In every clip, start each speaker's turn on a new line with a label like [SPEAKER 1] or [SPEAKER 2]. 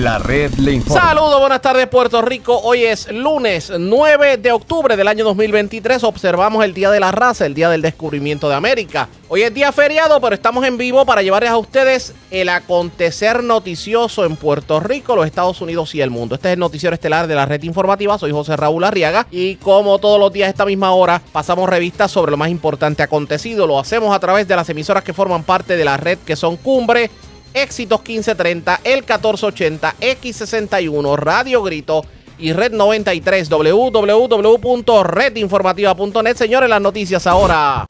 [SPEAKER 1] La red le informa.
[SPEAKER 2] Saludos, buenas tardes Puerto Rico. Hoy es lunes 9 de octubre del año 2023. Observamos el Día de la Raza, el Día del Descubrimiento de América. Hoy es día feriado, pero estamos en vivo para llevarles a ustedes el acontecer noticioso en Puerto Rico, los Estados Unidos y el mundo. Este es el noticiero estelar de la red informativa. Soy José Raúl Arriaga y como todos los días a esta misma hora pasamos revistas sobre lo más importante acontecido. Lo hacemos a través de las emisoras que forman parte de la red que son Cumbre, Éxitos 1530, el 1480, X61, Radio Grito y Red 93, www.redinformativa.net. Señores, las noticias ahora.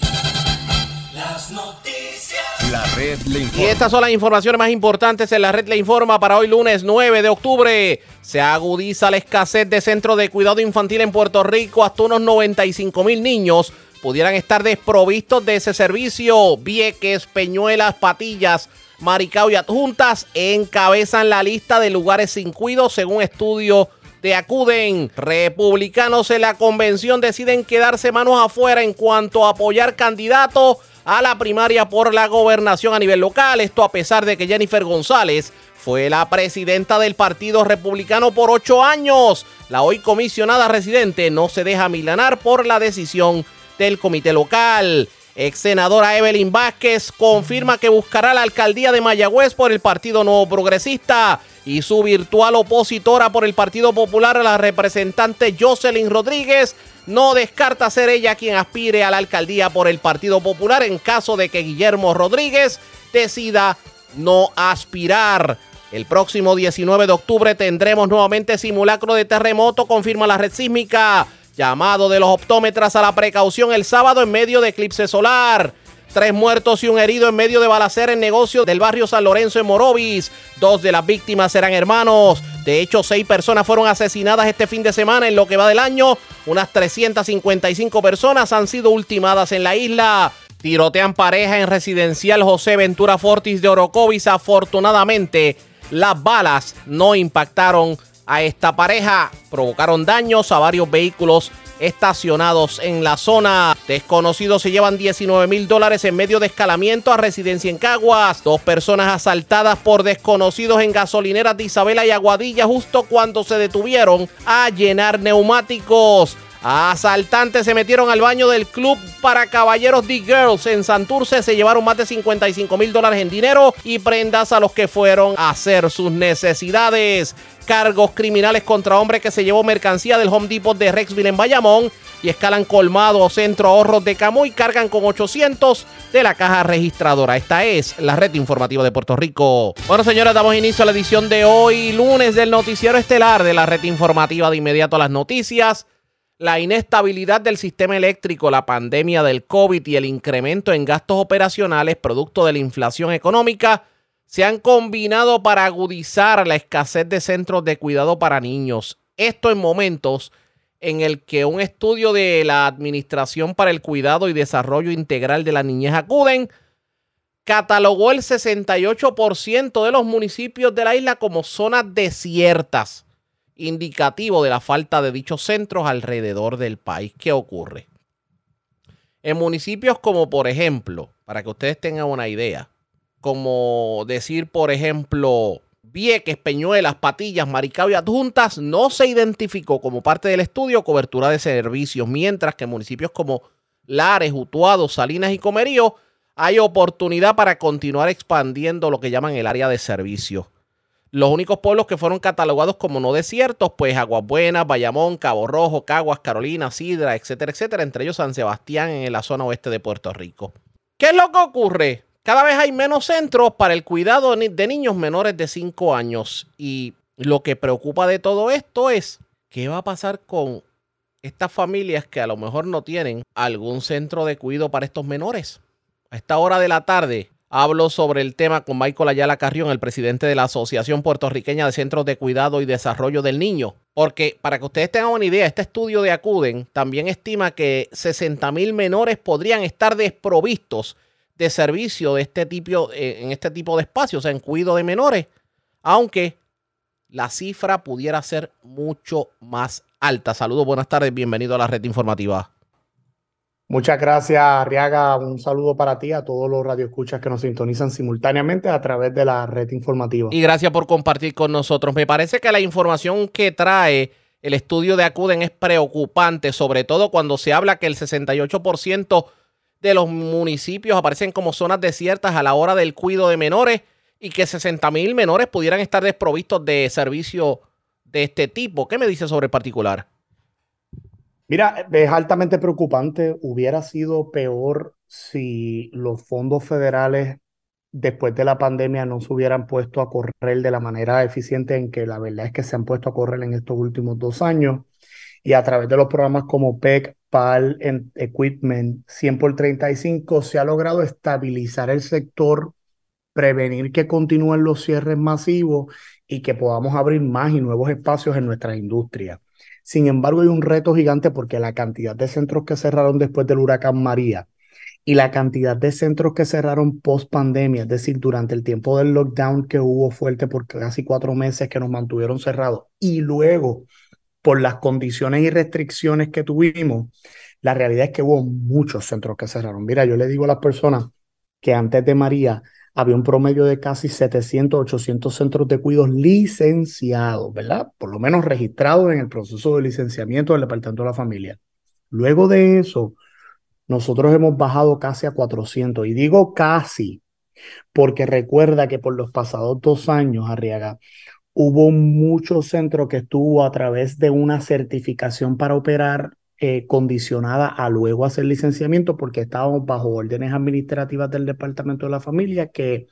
[SPEAKER 3] Las noticias.
[SPEAKER 1] La red le
[SPEAKER 2] Y estas son las informaciones más importantes en la red Le Informa para hoy lunes 9 de octubre. Se agudiza la escasez de centros de cuidado infantil en Puerto Rico. Hasta unos 95 mil niños pudieran estar desprovistos de ese servicio. Vieques, Peñuelas, Patillas, Maricao y Adjuntas encabezan la lista de lugares sin cuido según estudio de Acuden. Republicanos en la convención deciden quedarse manos afuera en cuanto a apoyar candidatos a la primaria por la gobernación a nivel local. Esto a pesar de que Jennifer González fue la presidenta del Partido Republicano por ocho años. La hoy comisionada residente no se deja milanar por la decisión del comité local. Ex senadora Evelyn Vázquez confirma que buscará la alcaldía de Mayagüez por el Partido Nuevo Progresista y su virtual opositora por el Partido Popular, la representante Jocelyn Rodríguez, no descarta ser ella quien aspire a la alcaldía por el Partido Popular en caso de que Guillermo Rodríguez decida no aspirar. El próximo 19 de octubre tendremos nuevamente simulacro de terremoto, confirma la red sísmica. Llamado de los optómetras a la precaución el sábado en medio de eclipse solar. Tres muertos y un herido en medio de balacera en negocio del barrio San Lorenzo en Morovis. Dos de las víctimas eran hermanos. De hecho, seis personas fueron asesinadas este fin de semana en lo que va del año. Unas 355 personas han sido ultimadas en la isla. Tirotean pareja en residencial José Ventura Fortis de Orocovis. Afortunadamente, las balas no impactaron a esta pareja. Provocaron daños a varios vehículos estacionados en la zona. Desconocidos se llevan 19 mil dólares en medio de escalamiento a residencia en Caguas. Dos personas asaltadas por desconocidos en gasolineras de Isabela y Aguadilla justo cuando se detuvieron a llenar neumáticos. Asaltantes se metieron al baño del club para caballeros The Girls en Santurce. Se llevaron más de 55 mil dólares en dinero y prendas a los que fueron a hacer sus necesidades. Cargos criminales contra hombre que se llevó mercancía del Home Depot de Rexville en Bayamón y escalan colmado centro ahorros de Camuy y cargan con 800 de la caja registradora. Esta es la red informativa de Puerto Rico. Bueno, señores, damos inicio a la edición de hoy, lunes del noticiero estelar de la red informativa de inmediato a las noticias. La inestabilidad del sistema eléctrico, la pandemia del COVID y el incremento en gastos operacionales producto de la inflación económica se han combinado para agudizar la escasez de centros de cuidado para niños. Esto en momentos en el que un estudio de la Administración para el Cuidado y Desarrollo Integral de la Niñez Acuden catalogó el 68% de los municipios de la isla como zonas desiertas indicativo de la falta de dichos centros alrededor del país. ¿Qué ocurre? En municipios como, por ejemplo, para que ustedes tengan una idea, como decir, por ejemplo, Vieques, Peñuelas, Patillas, Maricao y Adjuntas, no se identificó como parte del estudio cobertura de servicios, mientras que municipios como Lares, Utuado, Salinas y Comerío hay oportunidad para continuar expandiendo lo que llaman el área de servicios. Los únicos pueblos que fueron catalogados como no desiertos, pues Aguas Buenas, Bayamón, Cabo Rojo, Caguas, Carolina, Sidra, etcétera, etcétera, entre ellos San Sebastián en la zona oeste de Puerto Rico. ¿Qué es lo que ocurre? Cada vez hay menos centros para el cuidado de niños menores de 5 años y lo que preocupa de todo esto es qué va a pasar con estas familias que a lo mejor no tienen algún centro de cuidado para estos menores. A esta hora de la tarde Hablo sobre el tema con Michael Ayala Carrión, el presidente de la Asociación Puertorriqueña de Centros de Cuidado y Desarrollo del Niño. Porque para que ustedes tengan una idea, este estudio de Acuden también estima que 60 mil menores podrían estar desprovistos de servicio de este tipo, eh, en este tipo de espacios, en cuidado de menores, aunque la cifra pudiera ser mucho más alta. Saludos, buenas tardes, bienvenido a la red informativa.
[SPEAKER 1] Muchas gracias, Arriaga. Un saludo para ti, a todos los radioescuchas que nos sintonizan simultáneamente a través de la red informativa.
[SPEAKER 2] Y gracias por compartir con nosotros. Me parece que la información que trae el estudio de Acuden es preocupante, sobre todo cuando se habla que el 68% de los municipios aparecen como zonas desiertas a la hora del cuidado de menores y que 60 mil menores pudieran estar desprovistos de servicio de este tipo. ¿Qué me dice sobre el particular?
[SPEAKER 1] Mira, es altamente preocupante. Hubiera sido peor si los fondos federales después de la pandemia no se hubieran puesto a correr de la manera eficiente en que la verdad es que se han puesto a correr en estos últimos dos años. Y a través de los programas como PEC, PAL, Equipment, 100 por 35, se ha logrado estabilizar el sector, prevenir que continúen los cierres masivos y que podamos abrir más y nuevos espacios en nuestra industria. Sin embargo, hay un reto gigante porque la cantidad de centros que cerraron después del huracán María y la cantidad de centros que cerraron post pandemia, es decir, durante el tiempo del lockdown que hubo fuerte por casi cuatro meses que nos mantuvieron cerrados y luego por las condiciones y restricciones que tuvimos, la realidad es que hubo muchos centros que cerraron. Mira, yo le digo a las personas que antes de María había un promedio de casi 700, 800 centros de cuidados licenciados, ¿verdad? Por lo menos registrados en el proceso de licenciamiento del Departamento de la Familia. Luego de eso, nosotros hemos bajado casi a 400. Y digo casi, porque recuerda que por los pasados dos años, Arriaga, hubo muchos centros que estuvo a través de una certificación para operar eh, condicionada a luego hacer licenciamiento porque estábamos bajo órdenes administrativas del Departamento de la Familia que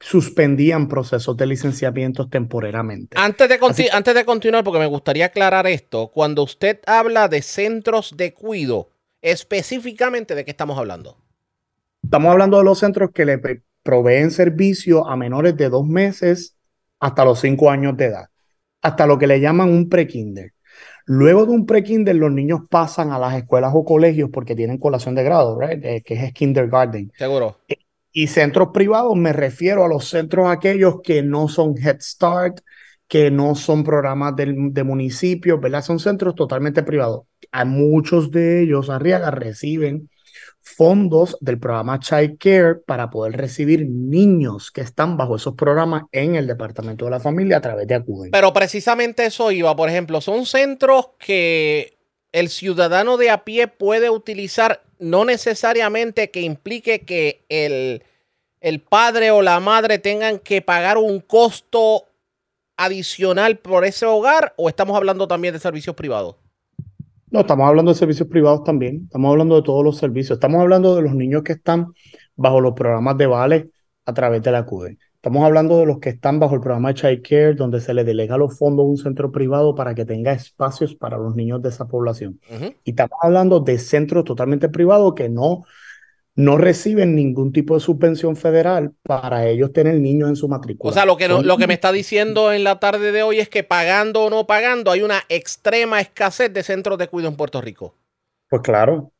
[SPEAKER 1] suspendían procesos de licenciamiento temporariamente.
[SPEAKER 2] Antes de, antes de continuar, porque me gustaría aclarar esto, cuando usted habla de centros de cuido, específicamente de qué estamos hablando.
[SPEAKER 1] Estamos hablando de los centros que le proveen servicio a menores de dos meses hasta los cinco años de edad, hasta lo que le llaman un pre-kinder. Luego de un pre-kinder, los niños pasan a las escuelas o colegios porque tienen colación de grado, eh, que es kindergarten.
[SPEAKER 2] Seguro.
[SPEAKER 1] Eh, y centros privados, me refiero a los centros aquellos que no son Head Start, que no son programas de, de municipios, ¿verdad? Son centros totalmente privados. A muchos de ellos, Arriaga, reciben fondos del programa Child Care para poder recibir niños que están bajo esos programas en el Departamento de la Familia a través de Acuden.
[SPEAKER 2] Pero precisamente eso iba, por ejemplo, son centros que el ciudadano de a pie puede utilizar, no necesariamente que implique que el, el padre o la madre tengan que pagar un costo adicional por ese hogar o estamos hablando también de servicios privados?
[SPEAKER 1] No, estamos hablando de servicios privados también, estamos hablando de todos los servicios, estamos hablando de los niños que están bajo los programas de vale a través de la CUDE. Estamos hablando de los que están bajo el programa de Child Care, donde se le delega los fondos a un centro privado para que tenga espacios para los niños de esa población. Y estamos hablando de centros totalmente privados que no no reciben ningún tipo de subvención federal para ellos tener niños en su matrícula.
[SPEAKER 2] O sea, lo que, lo que me está diciendo en la tarde de hoy es que pagando o no pagando hay una extrema escasez de centros de cuidado en Puerto Rico.
[SPEAKER 1] Pues claro,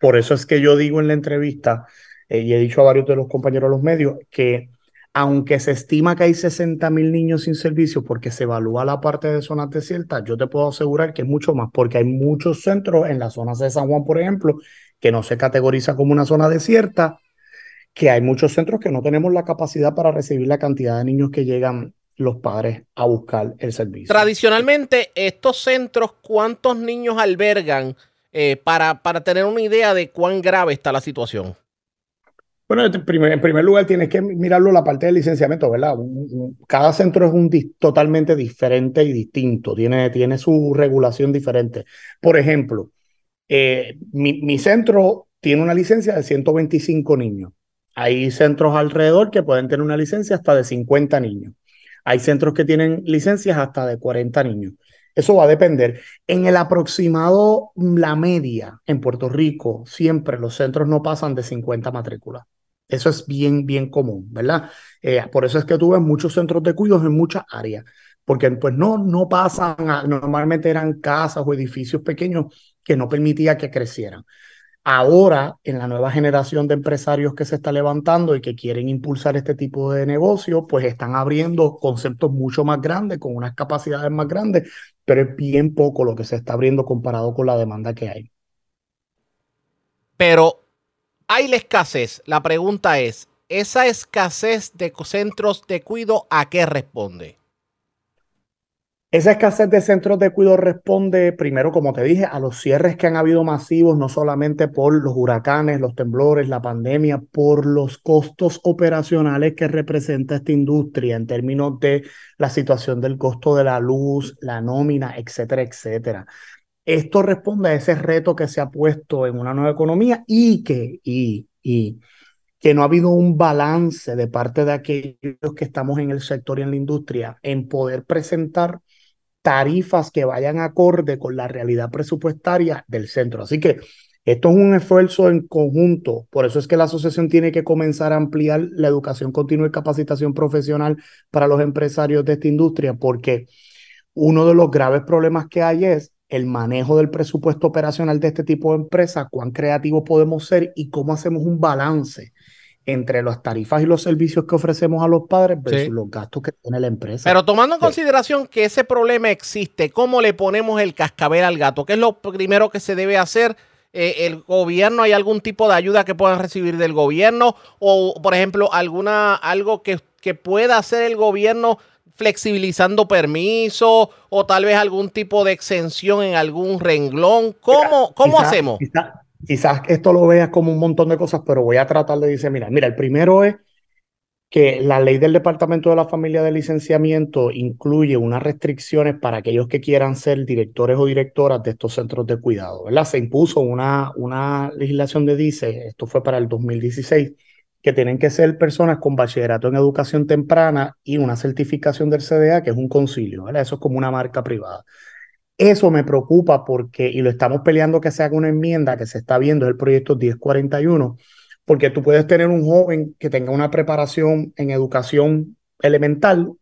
[SPEAKER 1] por eso es que yo digo en la entrevista, eh, y he dicho a varios de los compañeros de los medios, que aunque se estima que hay 60 mil niños sin servicio porque se evalúa la parte de zonas desiertas, yo te puedo asegurar que es mucho más, porque hay muchos centros en las zonas de San Juan, por ejemplo, que no se categoriza como una zona desierta, que hay muchos centros que no tenemos la capacidad para recibir la cantidad de niños que llegan los padres a buscar el servicio.
[SPEAKER 2] Tradicionalmente, estos centros, ¿cuántos niños albergan eh, para, para tener una idea de cuán grave está la situación?
[SPEAKER 1] Bueno, en primer, lugar tienes que mirarlo la parte del licenciamiento, ¿verdad? Cada centro es un totalmente diferente y distinto, tiene, tiene su regulación diferente. Por ejemplo, eh, mi, centro tiene una licencia de 125 niños. Hay centros alrededor que pueden tener una licencia hasta de 50 niños. Hay centros que tienen licencias hasta de 40 niños. Eso va a depender. En el aproximado, la media en Puerto Rico, siempre los centros no pasan de 50 matrículas. Eso es bien, bien común, ¿verdad? Eh, por eso es que tuve muchos centros de cuidados en muchas áreas, porque pues no, no pasan, normalmente eran casas o edificios pequeños que no permitía que crecieran. Ahora, en la nueva generación de empresarios que se está levantando y que quieren impulsar este tipo de negocio, pues están abriendo conceptos mucho más grandes, con unas capacidades más grandes, pero es bien poco lo que se está abriendo comparado con la demanda que hay.
[SPEAKER 2] pero hay la escasez. La pregunta es, ¿esa escasez de centros de cuido a qué responde?
[SPEAKER 1] Esa escasez de centros de cuidado responde primero, como te dije, a los cierres que han habido masivos, no solamente por los huracanes, los temblores, la pandemia, por los costos operacionales que representa esta industria en términos de la situación del costo de la luz, la nómina, etcétera, etcétera. Esto responde a ese reto que se ha puesto en una nueva economía y que, y, y, que no ha habido un balance de parte de aquellos que estamos en el sector y en la industria en poder presentar tarifas que vayan acorde con la realidad presupuestaria del centro. Así que esto es un esfuerzo en conjunto. Por eso es que la asociación tiene que comenzar a ampliar la educación continua y capacitación profesional para los empresarios de esta industria, porque uno de los graves problemas que hay es el manejo del presupuesto operacional de este tipo de empresas, cuán creativos podemos ser y cómo hacemos un balance entre las tarifas y los servicios que ofrecemos a los padres versus los gastos que tiene la empresa.
[SPEAKER 2] Pero tomando en consideración que ese problema existe, ¿cómo le ponemos el cascabel al gato? ¿Qué es lo primero que se debe hacer? Eh, ¿El gobierno hay algún tipo de ayuda que puedan recibir del gobierno? O, por ejemplo, alguna algo que, que pueda hacer el gobierno flexibilizando permisos o tal vez algún tipo de exención en algún renglón. ¿Cómo, cómo hacemos?
[SPEAKER 1] Quizás esto lo veas como un montón de cosas, pero voy a tratar de decir, mira, mira, el primero es que la ley del Departamento de la Familia de Licenciamiento incluye unas restricciones para aquellos que quieran ser directores o directoras de estos centros de cuidado, ¿verdad? Se impuso una, una legislación de DICE, esto fue para el 2016, que tienen que ser personas con bachillerato en educación temprana y una certificación del CDA, que es un concilio, ¿verdad? Eso es como una marca privada. Eso me preocupa porque, y lo estamos peleando que se haga una enmienda que se está viendo, es el proyecto 1041, porque tú puedes tener un joven que tenga una preparación en educación elemental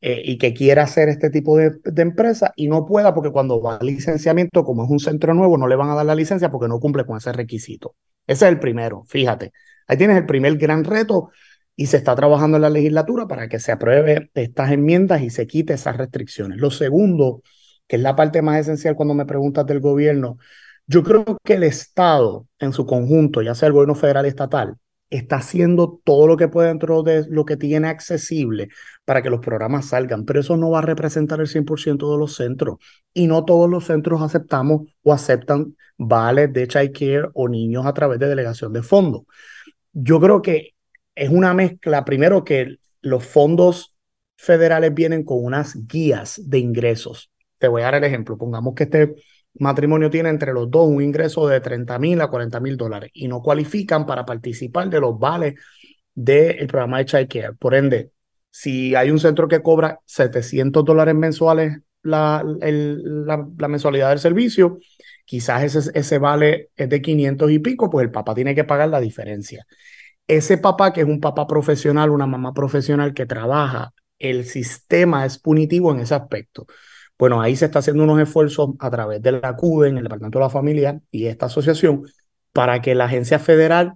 [SPEAKER 1] eh, y que quiera hacer este tipo de, de, empresa y no pueda porque cuando va al licenciamiento, como es un centro nuevo, no le van a dar la licencia porque no cumple con ese requisito. Ese es el primero, fíjate. Ahí tienes el primer gran reto y se está trabajando en la legislatura para que se apruebe estas enmiendas y se quite esas restricciones. Lo segundo que es la parte más esencial cuando me preguntas del gobierno, yo creo que el Estado en su conjunto, ya sea el gobierno federal estatal, está haciendo todo lo que puede dentro de lo que tiene accesible para que los programas salgan, pero eso no va a representar el 100% de los centros y no todos los centros aceptamos o aceptan vales de child care o niños a través de delegación de fondos. Yo creo que es una mezcla, primero que los fondos federales vienen con unas guías de ingresos te voy a dar el ejemplo. Pongamos que este matrimonio tiene entre los dos un ingreso de 30 mil a 40 mil dólares y no cualifican para participar de los vales del programa de Child Care. Por ende, si hay un centro que cobra 700 dólares mensuales la, la, mensualidad del servicio, quizás ese, ese vale es de 500 y pico, pues el papá tiene que pagar la diferencia. Ese papá, que es un papá profesional, una mamá profesional que trabaja, el sistema es punitivo en ese aspecto. Bueno, ahí se está haciendo unos esfuerzos a través de la en el Departamento de la Familia y esta asociación para que la agencia federal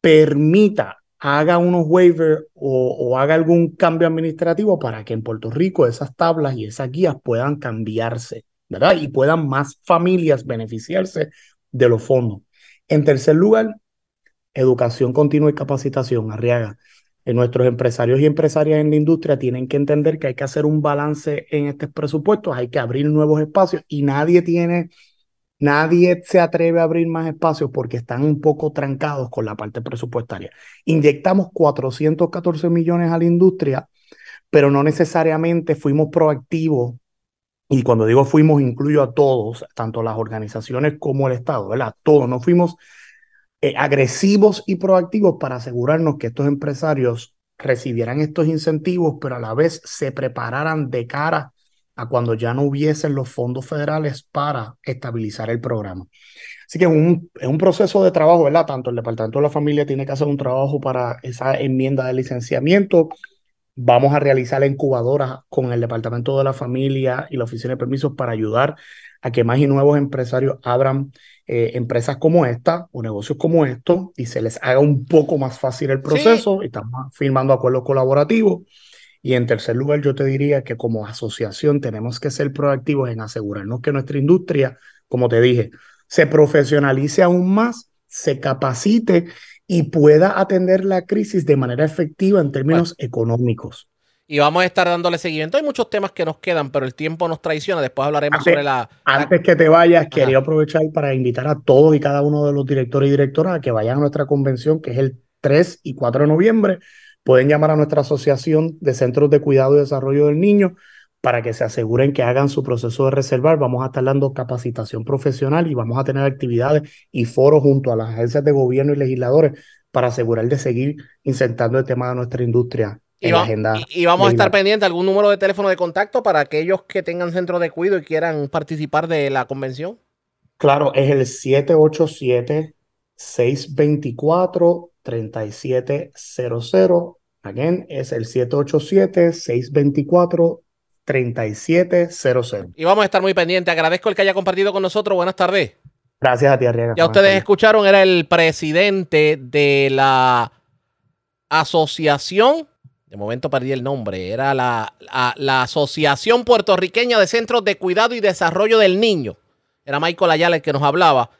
[SPEAKER 1] permita, haga unos waivers o, haga algún cambio administrativo para que en Puerto Rico esas tablas y esas guías puedan cambiarse, ¿verdad? Y puedan más familias beneficiarse de los fondos. En tercer lugar, educación continua y capacitación, Arriaga nuestros empresarios y empresarias en la industria tienen que entender que hay que hacer un balance en estos presupuestos, hay que abrir nuevos espacios y nadie tiene, nadie se atreve a abrir más espacios porque están un poco trancados con la parte presupuestaria. Inyectamos 414 millones a la industria, pero no necesariamente fuimos proactivos. Y cuando digo fuimos, incluyo a todos, tanto las organizaciones como el Estado, ¿verdad? Todos, no fuimos eh, agresivos y proactivos para asegurarnos que estos empresarios recibieran estos incentivos, pero a la vez se prepararan de cara a cuando ya no hubiesen los fondos federales para estabilizar el programa. Así que es un, es un proceso de trabajo, ¿verdad? Tanto el Departamento de la Familia tiene que hacer un trabajo para esa enmienda de licenciamiento. Vamos a realizar la incubadora con el Departamento de la Familia y la Oficina de Permisos para ayudar a que más y nuevos empresarios abran eh, empresas como esta o negocios como estos y se les haga un poco más fácil el proceso. Estamos firmando acuerdos colaborativos. Y en tercer lugar, yo te diría que como asociación tenemos que ser proactivos en asegurarnos que nuestra industria, como te dije, se profesionalice aún más se capacite y pueda atender la crisis de manera efectiva en términos económicos.
[SPEAKER 2] Y vamos a estar dándole seguimiento. Hay muchos temas que nos quedan, pero el tiempo nos traiciona. Después hablaremos
[SPEAKER 1] Antes-
[SPEAKER 2] sobre la,
[SPEAKER 1] Antes que te vayas, quería aprovechar para invitar a todos y cada uno de los directores y directoras a que vayan a nuestra convención, que es el 3 y 4 de noviembre. Pueden llamar a nuestra asociación de centros de cuidado y desarrollo del niño para que se aseguren que hagan su proceso de reservar. Vamos a estar dando capacitación profesional y vamos a tener actividades y foros junto a las agencias de gobierno y legisladores para asegurar de seguir insertando el tema de nuestra industria
[SPEAKER 2] y, va- vamos a estar pendientes algún número de teléfono de contacto para aquellos que tengan centro de cuidado y quieran participar de la convención.
[SPEAKER 1] Claro, es el 787-624-3700. Again, es el 787-624-3700.
[SPEAKER 2] Y vamos a estar muy pendientes. Agradezco el que haya compartido con nosotros. Buenas tardes.
[SPEAKER 1] Gracias a ti, Arriaga.
[SPEAKER 2] Ya ustedes escucharon, era el presidente de la asociación, de momento perdí el nombre, era la, la- la Asociación Puertorriqueña de Centros de Cuidado y Desarrollo del Niño. Era Michael Ayala el que nos hablaba.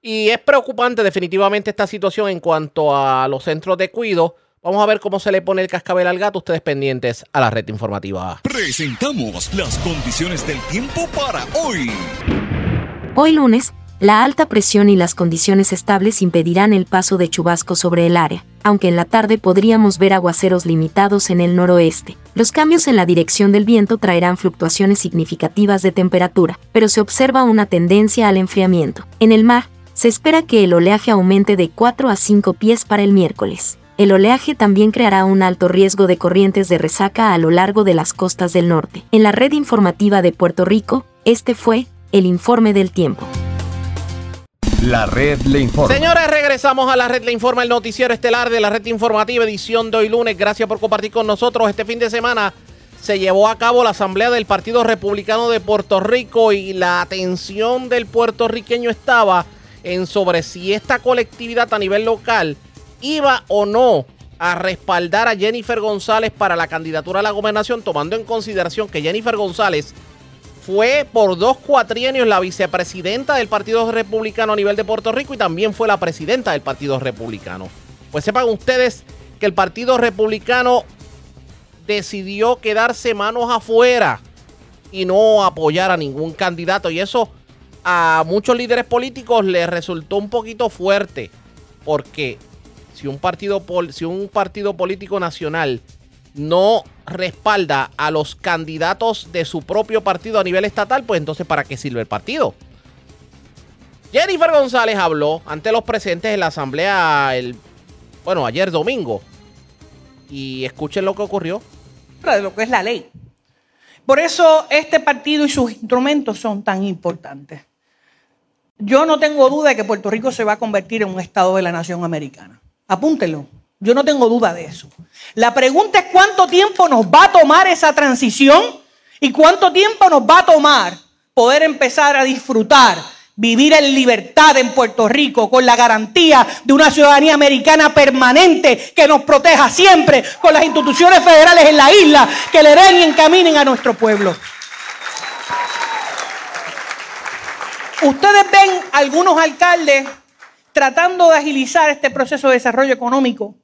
[SPEAKER 2] Y es preocupante definitivamente esta situación en cuanto a los centros de cuidado. Vamos a ver cómo se le pone el cascabel al gato. Ustedes pendientes a la red informativa.
[SPEAKER 4] Presentamos las condiciones del tiempo para hoy.
[SPEAKER 5] Hoy lunes, la alta presión y las condiciones estables impedirán el paso de chubascos sobre el área, aunque en la tarde podríamos ver aguaceros limitados en el noroeste. Los cambios en la dirección del viento traerán fluctuaciones significativas de temperatura, pero se observa una tendencia al enfriamiento. En el mar, se espera que el oleaje aumente de 4 a 5 pies para el miércoles. El oleaje también creará un alto riesgo de corrientes de resaca a lo largo de las costas del norte. En la red informativa de Puerto Rico, este fue el informe del tiempo.
[SPEAKER 6] La red le informa.
[SPEAKER 2] Señores, regresamos a la red Le Informa, el noticiero estelar de la red informativa, edición de hoy lunes. Gracias por compartir con nosotros. Este fin de semana se llevó a cabo la asamblea del Partido Republicano de Puerto Rico y la atención del puertorriqueño estaba en sobre si esta colectividad a nivel local iba o no a respaldar a Jennifer González para la candidatura a la gobernación, tomando en consideración que Jennifer González fue por dos cuatrienios la vicepresidenta del Partido Republicano a nivel de Puerto Rico y también fue la presidenta del Partido Republicano. Pues sepan ustedes que el Partido Republicano decidió quedarse manos afuera y no apoyar a ningún candidato. Y eso a muchos líderes políticos les resultó un poquito fuerte. Porque si un partido, si un partido político nacional no respalda a los candidatos de su propio partido a nivel estatal, pues entonces ¿para qué sirve el partido? Jennifer González habló ante los presentes en la asamblea el bueno, ayer domingo. Y escuchen lo que ocurrió.
[SPEAKER 7] de lo que es la ley. Por eso este partido y sus instrumentos son tan importantes. Yo no tengo duda de que Puerto Rico se va a convertir en un estado de la nación americana. Apúntenlo. Yo no tengo duda de eso. La pregunta es cuánto tiempo nos va a tomar esa transición y cuánto tiempo nos va a tomar poder empezar a disfrutar, vivir en libertad en Puerto Rico con la garantía de una ciudadanía americana permanente que nos proteja siempre con las instituciones federales en la isla que le den y encaminen a nuestro pueblo. Ustedes ven algunos alcaldes tratando de agilizar este proceso de desarrollo económico,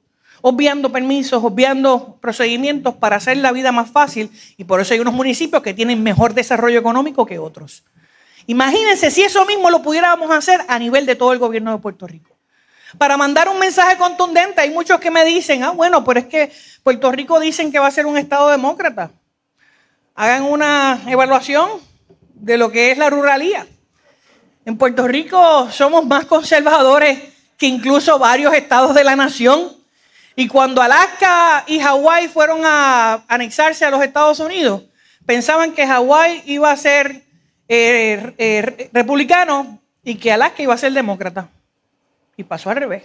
[SPEAKER 7] obviando permisos, obviando procedimientos para hacer la vida más fácil y por eso hay unos municipios que tienen mejor desarrollo económico que otros. Imagínense si eso mismo lo pudiéramos hacer a nivel de todo el gobierno de Puerto Rico. Para mandar un mensaje contundente, hay muchos que me dicen, ah, bueno, pero es que Puerto Rico dicen que va a ser un Estado demócrata. Hagan una evaluación de lo que es la ruralía. En Puerto Rico somos más conservadores que incluso varios estados de la nación. Y cuando Alaska y Hawái fueron a anexarse a los Estados Unidos, pensaban que Hawái iba a ser eh, eh, republicano y que Alaska iba a ser demócrata. Y pasó al revés.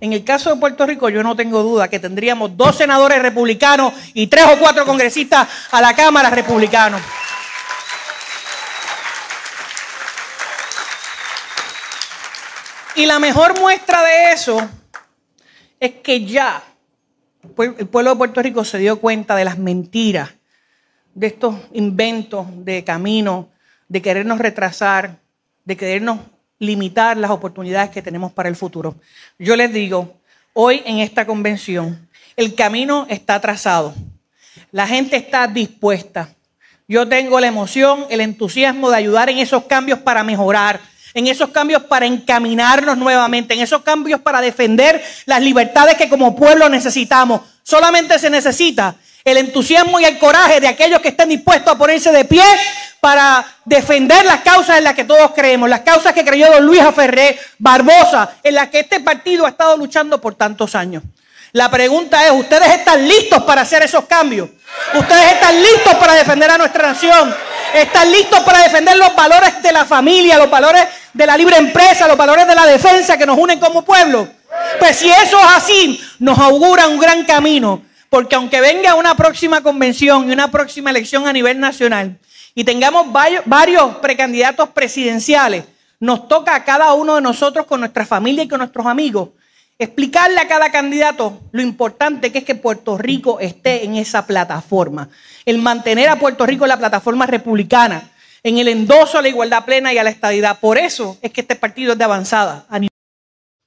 [SPEAKER 7] En el caso de Puerto Rico, yo no tengo duda que tendríamos dos senadores republicanos y tres o cuatro congresistas a la Cámara republicanos. Y la mejor muestra de eso es que ya el pueblo de Puerto Rico se dio cuenta de las mentiras, de estos inventos de camino, de querernos retrasar, de querernos limitar las oportunidades que tenemos para el futuro. Yo les digo, hoy en esta convención, el camino está trazado. La gente está dispuesta. Yo tengo la emoción, el entusiasmo de ayudar en esos cambios para mejorar, en esos cambios para encaminarnos nuevamente, en esos cambios para defender las libertades que como pueblo necesitamos. Solamente se necesita el entusiasmo y el coraje de aquellos que estén dispuestos a ponerse de pie para defender las causas en las que todos creemos, las causas que creyó don Luis Aferré Barbosa, en las que este partido ha estado luchando por tantos años. La pregunta es, ¿ustedes están listos para hacer esos cambios? ¿Ustedes están listos para defender a nuestra nación? ¿Están listos para defender los valores de la familia, los valores de la libre empresa, los valores de la defensa que nos unen como pueblo? Pues si eso es así, nos augura un gran camino, porque aunque venga una próxima convención y una próxima elección a nivel nacional y tengamos varios precandidatos presidenciales, nos toca a cada uno de nosotros con nuestra familia y con nuestros amigos explicarle a cada candidato lo importante que es que Puerto Rico esté en esa plataforma. El mantener a Puerto Rico en la plataforma republicana, en el endoso a la igualdad plena y a la estadidad. Por eso es que este partido es de avanzada.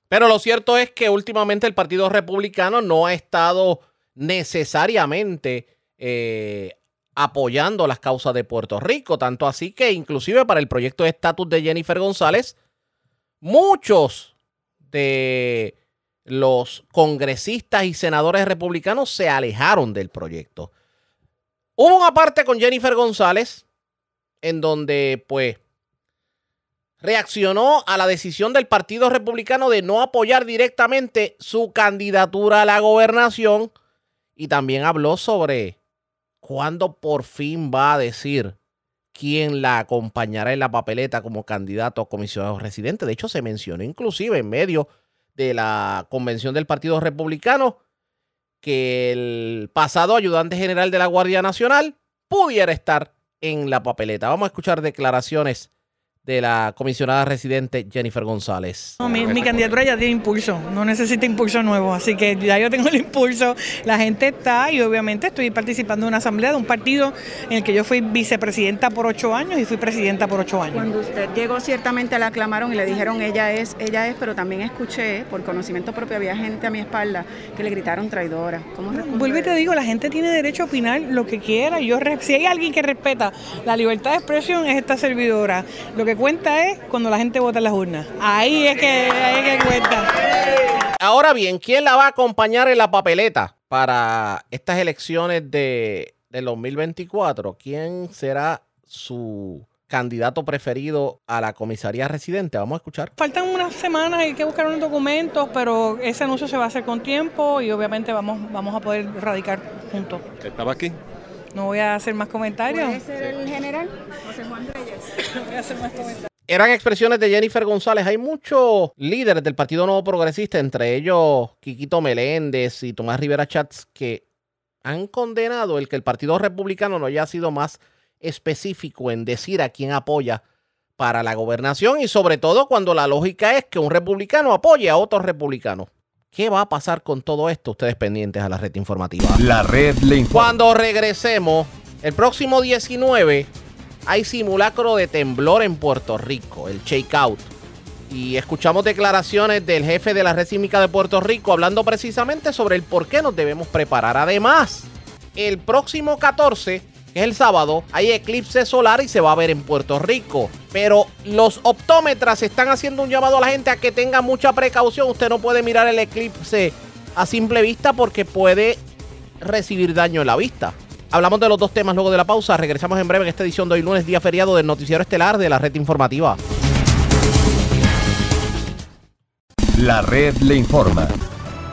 [SPEAKER 2] Pero lo cierto es que últimamente el Partido Republicano no ha estado necesariamente eh, apoyando las causas de Puerto Rico, tanto así que inclusive para el proyecto de estatus de Jennifer González, muchos de los congresistas y senadores republicanos se alejaron del proyecto. Hubo una parte con Jennifer González en donde pues reaccionó a la decisión del Partido Republicano de no apoyar directamente su candidatura a la gobernación y también habló sobre cuándo por fin va a decir quién la acompañará en la papeleta como candidato a comisionado residente. De hecho, se mencionó inclusive en medio la convención del Partido Republicano que el pasado ayudante general de la Guardia Nacional pudiera estar en la papeleta. Vamos a escuchar declaraciones de la comisionada residente Jennifer González.
[SPEAKER 7] mi, candidatura ya tiene impulso, no necesita impulso nuevo, así que ya yo tengo el impulso, la gente está y obviamente estoy participando en una asamblea de un partido en el que yo fui vicepresidenta por ocho años y fui presidenta por ocho años.
[SPEAKER 8] Cuando usted llegó ciertamente la aclamaron y le dijeron ella es, ella es, pero también escuché, por conocimiento propio, había gente a mi espalda que le gritaron traidora. ¿Cómo
[SPEAKER 7] Vuelvo y te digo, la gente tiene derecho a opinar lo que quiera. Yo, si hay alguien que respeta la libertad de expresión es esta servidora. Lo que cuenta es cuando la gente vota en las urnas. Ahí es que, ahí es que cuenta.
[SPEAKER 2] Ahora bien, ¿quién la va a acompañar en la papeleta para estas elecciones de, del 2024? ¿Quién será su candidato preferido a la comisaría residente? Vamos a escuchar.
[SPEAKER 7] Faltan unas semanas, hay que buscar unos documentos, pero ese anuncio se va a hacer con tiempo y obviamente vamos, vamos a poder radicar juntos.
[SPEAKER 9] ¿Estaba aquí?
[SPEAKER 7] No voy a hacer más comentarios.
[SPEAKER 8] ¿Puede ser el general José Juan Reyes?
[SPEAKER 7] No voy a hacer más comentarios.
[SPEAKER 2] Eran expresiones de Jennifer González. Hay muchos líderes del Partido Nuevo Progresista, entre ellos Quiquito Meléndez y Tomás Rivera Chats, que han condenado el que el Partido Republicano no haya sido más específico en decir a quién apoya para la gobernación y sobre todo cuando la lógica es que un republicano apoye a otro republicano. ¿Qué va a pasar con todo esto? Ustedes pendientes a la red informativa.
[SPEAKER 6] La red le informa.
[SPEAKER 2] Cuando regresemos, el próximo 19 hay simulacro de temblor en Puerto Rico, el Shakeout. Y escuchamos declaraciones del jefe de la red sísmica de Puerto Rico hablando precisamente sobre el por qué nos debemos preparar. Además, el próximo 14 que es el sábado, hay eclipse solar y se va a ver en Puerto Rico. Pero los optómetras están haciendo un llamado a la gente a que tenga mucha precaución. Usted no puede mirar el eclipse a simple vista porque puede recibir daño en la vista. Hablamos de los dos temas luego de la pausa. Regresamos en breve en esta edición de hoy lunes, día feriado del Noticiero Estelar de la Red Informativa.
[SPEAKER 6] La red le informa.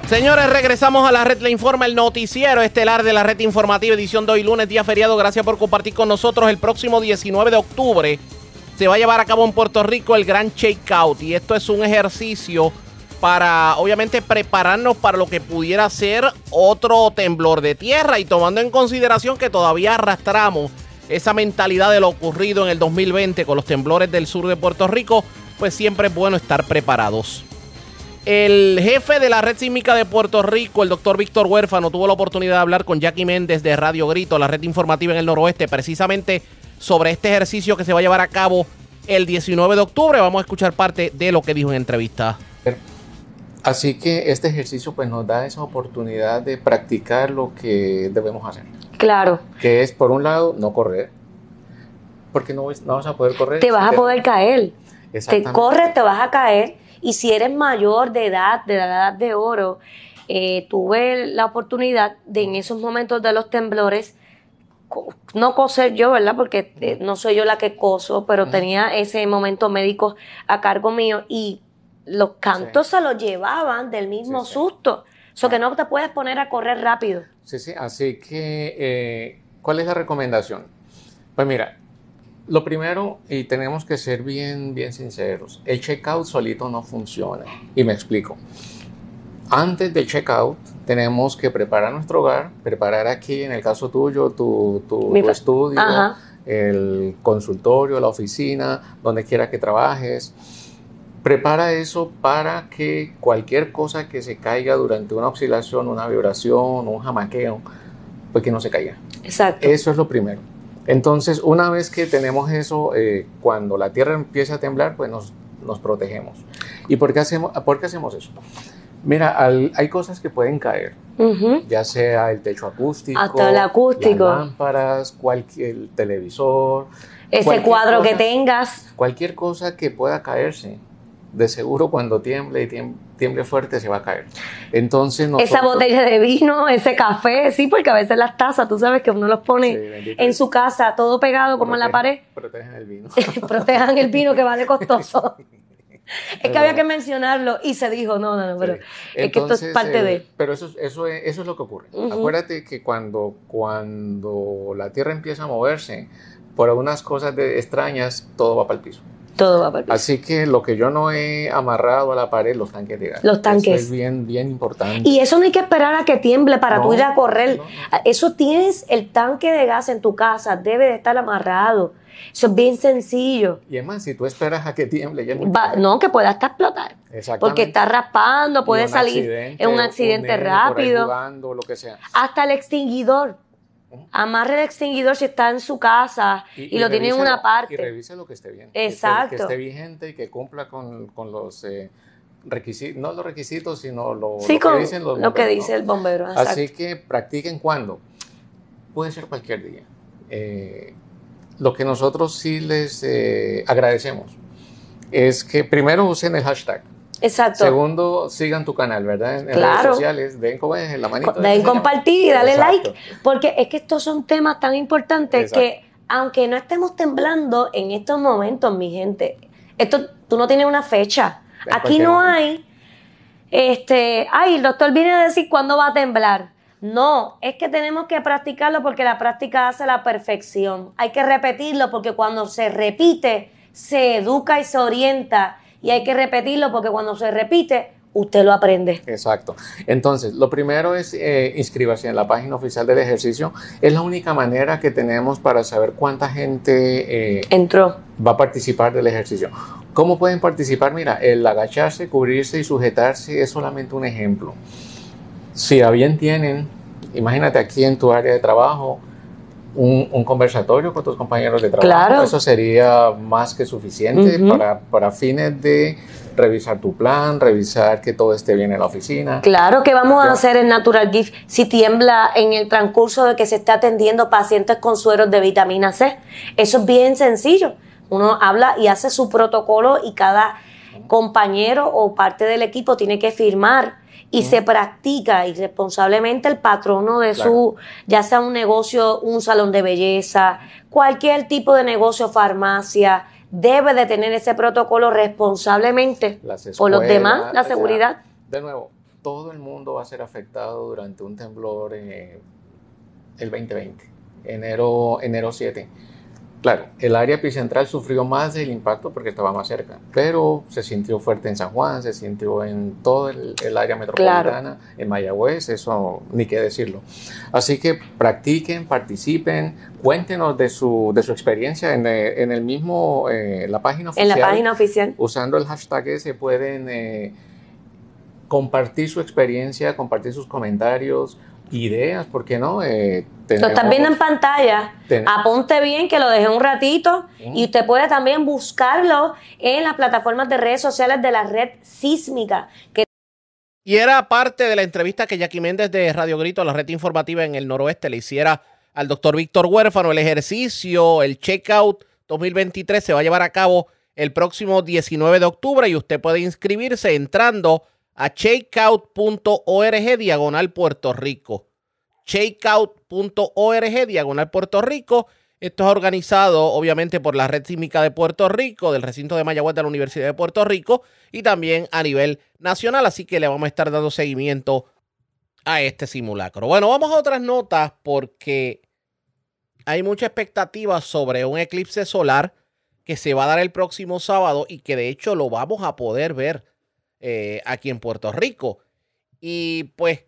[SPEAKER 2] Señores, regresamos a la red Le Informa, el noticiero estelar de la red informativa, edición de hoy lunes, día feriado. Gracias por compartir con nosotros. El próximo 19 de octubre se va a llevar a cabo en Puerto Rico el Gran Shakeout. Y esto es un ejercicio para, obviamente, prepararnos para lo que pudiera ser otro temblor de tierra. Y tomando en consideración que todavía arrastramos esa mentalidad de lo ocurrido en el 2020 con los temblores del sur de Puerto Rico, pues siempre es bueno estar preparados. El jefe de la red sísmica de Puerto Rico, el doctor Víctor Huérfano, tuvo la oportunidad de hablar con Jackie Méndez de Radio Grito, la red informativa en el noroeste, precisamente sobre este ejercicio que se va a llevar a cabo el 19 de octubre. Vamos a escuchar parte de lo que dijo en entrevista.
[SPEAKER 9] Así que este ejercicio pues nos da esa oportunidad de practicar lo que debemos hacer,
[SPEAKER 10] Claro,
[SPEAKER 9] que es por un lado no correr, porque no, no vas a poder correr.
[SPEAKER 10] te vas a poder caer. Te corres, te vas a caer. Y si eres mayor de edad, de la edad de oro, eh, tuve la oportunidad de en esos momentos de los temblores, no coser yo, ¿verdad? Porque eh, no soy yo la que coso, pero tenía ese momento médico a cargo mío y los cantos se los llevaban del mismo
[SPEAKER 9] Sí,
[SPEAKER 10] susto. Eso que no te puedes poner a correr rápido.
[SPEAKER 9] Sí, sí, así que, eh, ¿cuál es la recomendación? Pues mira, lo primero, y tenemos que ser bien, bien sinceros, el checkout solito no funciona. Y me explico. Antes del checkout, tenemos que preparar nuestro hogar, preparar aquí, en el caso tuyo, tu, estudio,
[SPEAKER 10] Ajá.
[SPEAKER 9] el consultorio, la oficina, donde quiera que trabajes. Prepara eso para que cualquier cosa que se caiga durante una oscilación, una vibración, un jamaqueo, pues que no se caiga.
[SPEAKER 10] Exacto.
[SPEAKER 9] Eso es lo primero. Entonces, una vez que tenemos eso, eh, cuando la Tierra empieza a temblar, pues nos, nos protegemos. ¿Y por qué hacemos, por qué hacemos eso? Mira, al- hay cosas que pueden caer, ya sea el techo acústico,
[SPEAKER 10] Hasta el acústico.
[SPEAKER 9] las lámparas, cualquier el televisor,
[SPEAKER 10] Ese cuadro que tengas.
[SPEAKER 9] cualquier cosa que pueda caerse. De seguro cuando tiemble y tiem- tiemble fuerte se va a caer. Entonces
[SPEAKER 10] Esa botella de vino, ese café, sí, porque a veces las tazas, tú sabes que uno los pone
[SPEAKER 9] Sí,
[SPEAKER 10] en su casa, todo pegado como en la pared.
[SPEAKER 9] Protegen el vino.
[SPEAKER 10] Protejan el vino que vale costoso. es que había que mencionarlo y se dijo, no, no, no, pero
[SPEAKER 9] Sí.
[SPEAKER 10] es que esto es parte
[SPEAKER 9] eh,
[SPEAKER 10] de.
[SPEAKER 9] Pero eso, es- eso, es, eso es lo que ocurre. Acuérdate que cuando, cuando la Tierra empieza a moverse, por algunas cosas de- extrañas, todo va para el piso.
[SPEAKER 10] Todo va para el piso.
[SPEAKER 9] Así que lo que yo no he amarrado a la pared, los tanques de gas.
[SPEAKER 10] Los tanques.
[SPEAKER 9] Eso es bien, bien importante.
[SPEAKER 10] Y eso no hay que esperar a que tiemble para
[SPEAKER 9] No,
[SPEAKER 10] tú ir a correr.
[SPEAKER 9] no, no.
[SPEAKER 10] Eso tienes el tanque de gas en tu casa, debe de estar amarrado. Eso es bien sencillo.
[SPEAKER 9] Y es más, si tú esperas a que tiemble, ya
[SPEAKER 10] Va-
[SPEAKER 9] tarde.
[SPEAKER 10] no, que pueda hasta explotar.
[SPEAKER 9] Exactamente.
[SPEAKER 10] Porque está raspando, puede salir en un accidente rápido.
[SPEAKER 9] jugando, lo que sea.
[SPEAKER 10] Hasta el extinguidor. Amarre el extinguidor si está en su casa y, lo tiene en una parte.
[SPEAKER 9] Y revise lo que esté bien.
[SPEAKER 10] Exacto.
[SPEAKER 9] Que esté, vigente y que cumpla con, con los eh, requisitos, no los requisitos, sino lo,
[SPEAKER 10] sí,
[SPEAKER 9] lo que dicen los
[SPEAKER 10] lo que
[SPEAKER 9] bomberos,
[SPEAKER 10] dice
[SPEAKER 9] ¿no?
[SPEAKER 10] el bombero. exacto.
[SPEAKER 9] Así que practiquen cuando. Puede ser cualquier día. Eh, lo que nosotros sí les eh, agradecemos es que primero usen el hashtag.
[SPEAKER 10] Exacto.
[SPEAKER 9] Segundo, sigan tu canal, ¿verdad? En, en
[SPEAKER 10] Claro.
[SPEAKER 9] redes sociales, den como es, la manito.
[SPEAKER 10] Den compartir y dale
[SPEAKER 9] Exacto.
[SPEAKER 10] like. Porque es que estos son temas tan importantes
[SPEAKER 9] Exacto.
[SPEAKER 10] que, aunque no estemos temblando en estos momentos, mi gente, esto tú no tienes una fecha.
[SPEAKER 9] En
[SPEAKER 10] Aquí no
[SPEAKER 9] momento.
[SPEAKER 10] hay, este, ay, el doctor viene a decir cuándo va a temblar. No, es que tenemos que practicarlo porque la práctica hace la perfección. Hay que repetirlo porque cuando se repite, se educa y se orienta. Y hay que repetirlo porque cuando se repite, usted lo aprende.
[SPEAKER 9] Exacto. Entonces, lo primero es eh, inscribirse en la página oficial del ejercicio. Es la única manera que tenemos para saber cuánta gente eh,
[SPEAKER 10] Entró.
[SPEAKER 9] va a participar del ejercicio. ¿Cómo pueden participar? Mira, el agacharse, cubrirse y sujetarse es solamente un ejemplo. Si a bien tienen, imagínate aquí en tu área de trabajo, un, un conversatorio con tus compañeros de trabajo.
[SPEAKER 10] Claro.
[SPEAKER 9] Eso sería más que suficiente para, para fines de revisar tu plan, revisar que todo esté bien en la oficina.
[SPEAKER 10] Claro que vamos
[SPEAKER 9] Ya.
[SPEAKER 10] a hacer el Natural Gift si tiembla en el transcurso de que se está atendiendo pacientes con sueros de vitamina C. Eso es bien sencillo. Uno habla y hace su protocolo y cada compañero o parte del equipo tiene que firmar y se practica irresponsablemente el patrono de su, ya sea un negocio, un salón de belleza, cualquier tipo de negocio, farmacia, debe de tener ese protocolo responsablemente
[SPEAKER 9] Las
[SPEAKER 10] por los
[SPEAKER 9] escuelas,
[SPEAKER 10] demás,
[SPEAKER 9] o
[SPEAKER 10] la
[SPEAKER 9] sea,
[SPEAKER 10] seguridad.
[SPEAKER 9] de nuevo, todo el mundo va a ser afectado durante un temblor eh, el 2020, enero, enero 7. Claro, el área epicentral sufrió más del impacto porque estaba más cerca, pero se sintió fuerte en San Juan, se sintió en todo el, el área metropolitana, en Mayagüez, eso ni qué decirlo. Así que practiquen, participen, cuéntenos de su, de su experiencia en, eh, en el mismo, eh, la página
[SPEAKER 10] En
[SPEAKER 9] oficial
[SPEAKER 10] la página oficial.
[SPEAKER 9] usando el hashtag ese pueden eh, compartir su experiencia, compartir sus comentarios. Ideas, ¿por qué no? Eh,
[SPEAKER 10] lo estás viendo en pantalla.
[SPEAKER 9] ten-
[SPEAKER 10] Apunte bien que lo dejé un ratito y usted puede también buscarlo en las plataformas de redes sociales de la red sísmica. Que
[SPEAKER 2] Y era parte de la entrevista que Jackie Méndez de Radio Grito, la red informativa en el noroeste, le hiciera al doctor Víctor Huérfano. El ejercicio, el checkout 2023 se va a llevar a cabo el próximo 19 de octubre y usted puede inscribirse entrando a checkout.org diagonal Puerto Rico. Checkout.org diagonal Puerto Rico. Esto es organizado obviamente por la Red Sísmica de Puerto Rico, del recinto de Mayagüez de la Universidad de Puerto Rico y también a nivel nacional. Así que le vamos a estar dando seguimiento a este simulacro. Bueno, vamos a otras notas porque hay mucha expectativa sobre un eclipse solar que se va a dar el próximo sábado y que de hecho lo vamos a poder ver eh, aquí en Puerto Rico. Y pues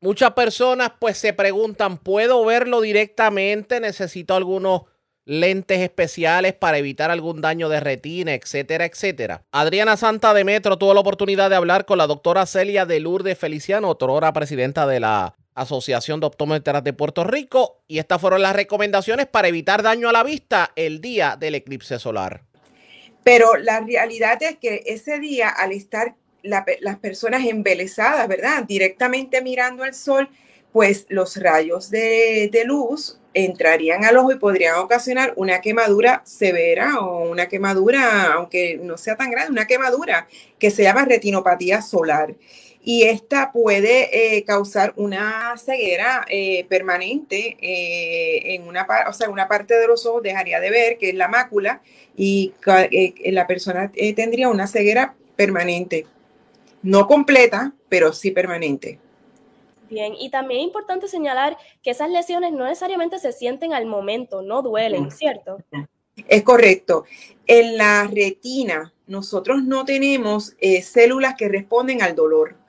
[SPEAKER 2] muchas personas pues se preguntan, ¿puedo verlo directamente? ¿Necesito algunos lentes especiales para evitar algún daño de retina, etcétera, etcétera? Adriana Santa de Metro tuvo la oportunidad de hablar con la doctora Celia de Lourdes Feliciano, otrora presidenta de la Asociación de Optómetras de Puerto Rico, y estas fueron las recomendaciones para evitar daño a la vista el día del eclipse solar.
[SPEAKER 11] Pero la realidad es que ese día, al estar la las personas embelesadas, ¿verdad? Directamente mirando al sol, pues los rayos de, de luz entrarían al ojo y podrían ocasionar una quemadura severa o una quemadura, aunque no sea tan grande, una quemadura que se llama retinopatía solar. Y esta puede eh, causar una ceguera eh, permanente eh, en una, o sea, una parte de los ojos dejaría de ver, que es la mácula, y la persona tendría una ceguera permanente. No completa, pero sí permanente.
[SPEAKER 12] Bien, y también es importante señalar que esas lesiones no necesariamente se sienten al momento, no duelen, ¿cierto?
[SPEAKER 11] Es correcto. En la retina, nosotros no tenemos células que responden al dolor.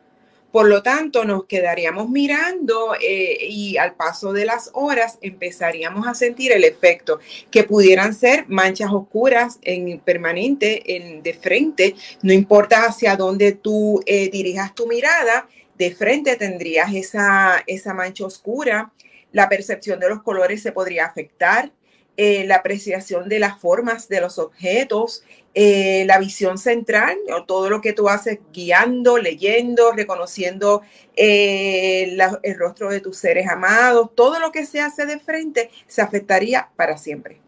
[SPEAKER 11] Por lo tanto, nos quedaríamos mirando eh, y al paso de las horas empezaríamos a sentir el efecto, que pudieran ser manchas oscuras en permanente, en, de frente, no importa hacia dónde tú eh, dirijas tu mirada, de frente tendrías esa, esa mancha oscura, la percepción de los colores se podría afectar, eh, la apreciación de las formas de los objetos, eh, la visión central, todo lo que tú haces guiando, leyendo, reconociendo eh, la- el rostro de tus seres amados, todo lo que se hace de frente se afectaría para siempre,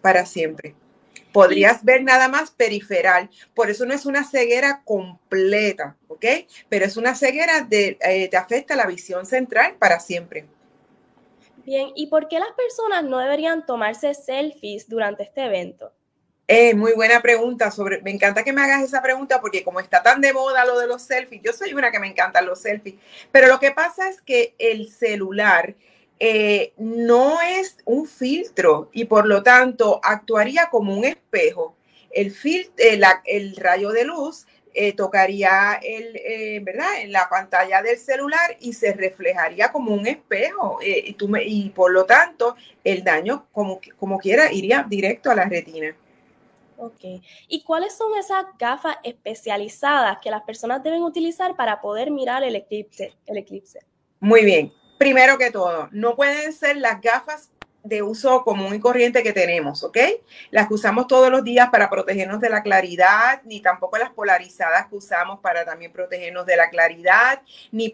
[SPEAKER 11] para siempre. Podrías ver nada más periferal, por eso no es una ceguera completa, ¿ok? Pero es una ceguera de, te afecta la visión central para siempre.
[SPEAKER 12] Bien, ¿y por qué las personas no deberían tomarse selfies durante este evento?
[SPEAKER 11] Eh, muy buena pregunta sobre, me encanta que me hagas esa pregunta porque como está tan de moda lo de los selfies, yo soy una que me encantan los selfies, pero lo que pasa es que el celular eh, no es un filtro y por lo tanto actuaría como un espejo. El, eh, rayo de luz eh, tocaría el, eh, ¿verdad? en la pantalla del celular y se reflejaría como un espejo eh, y, tú me- y por lo tanto el daño como, como quiera iría directo a la retina.
[SPEAKER 12] Ok. ¿Y cuáles son esas gafas especializadas que las personas deben utilizar para poder mirar el eclipse? El eclipse?
[SPEAKER 11] Muy bien. Primero que todo, no pueden ser las gafas de uso común y corriente que tenemos, ¿ok? Las que usamos todos los días para protegernos de la claridad, ni tampoco las polarizadas que usamos para también protegernos de la claridad, ni,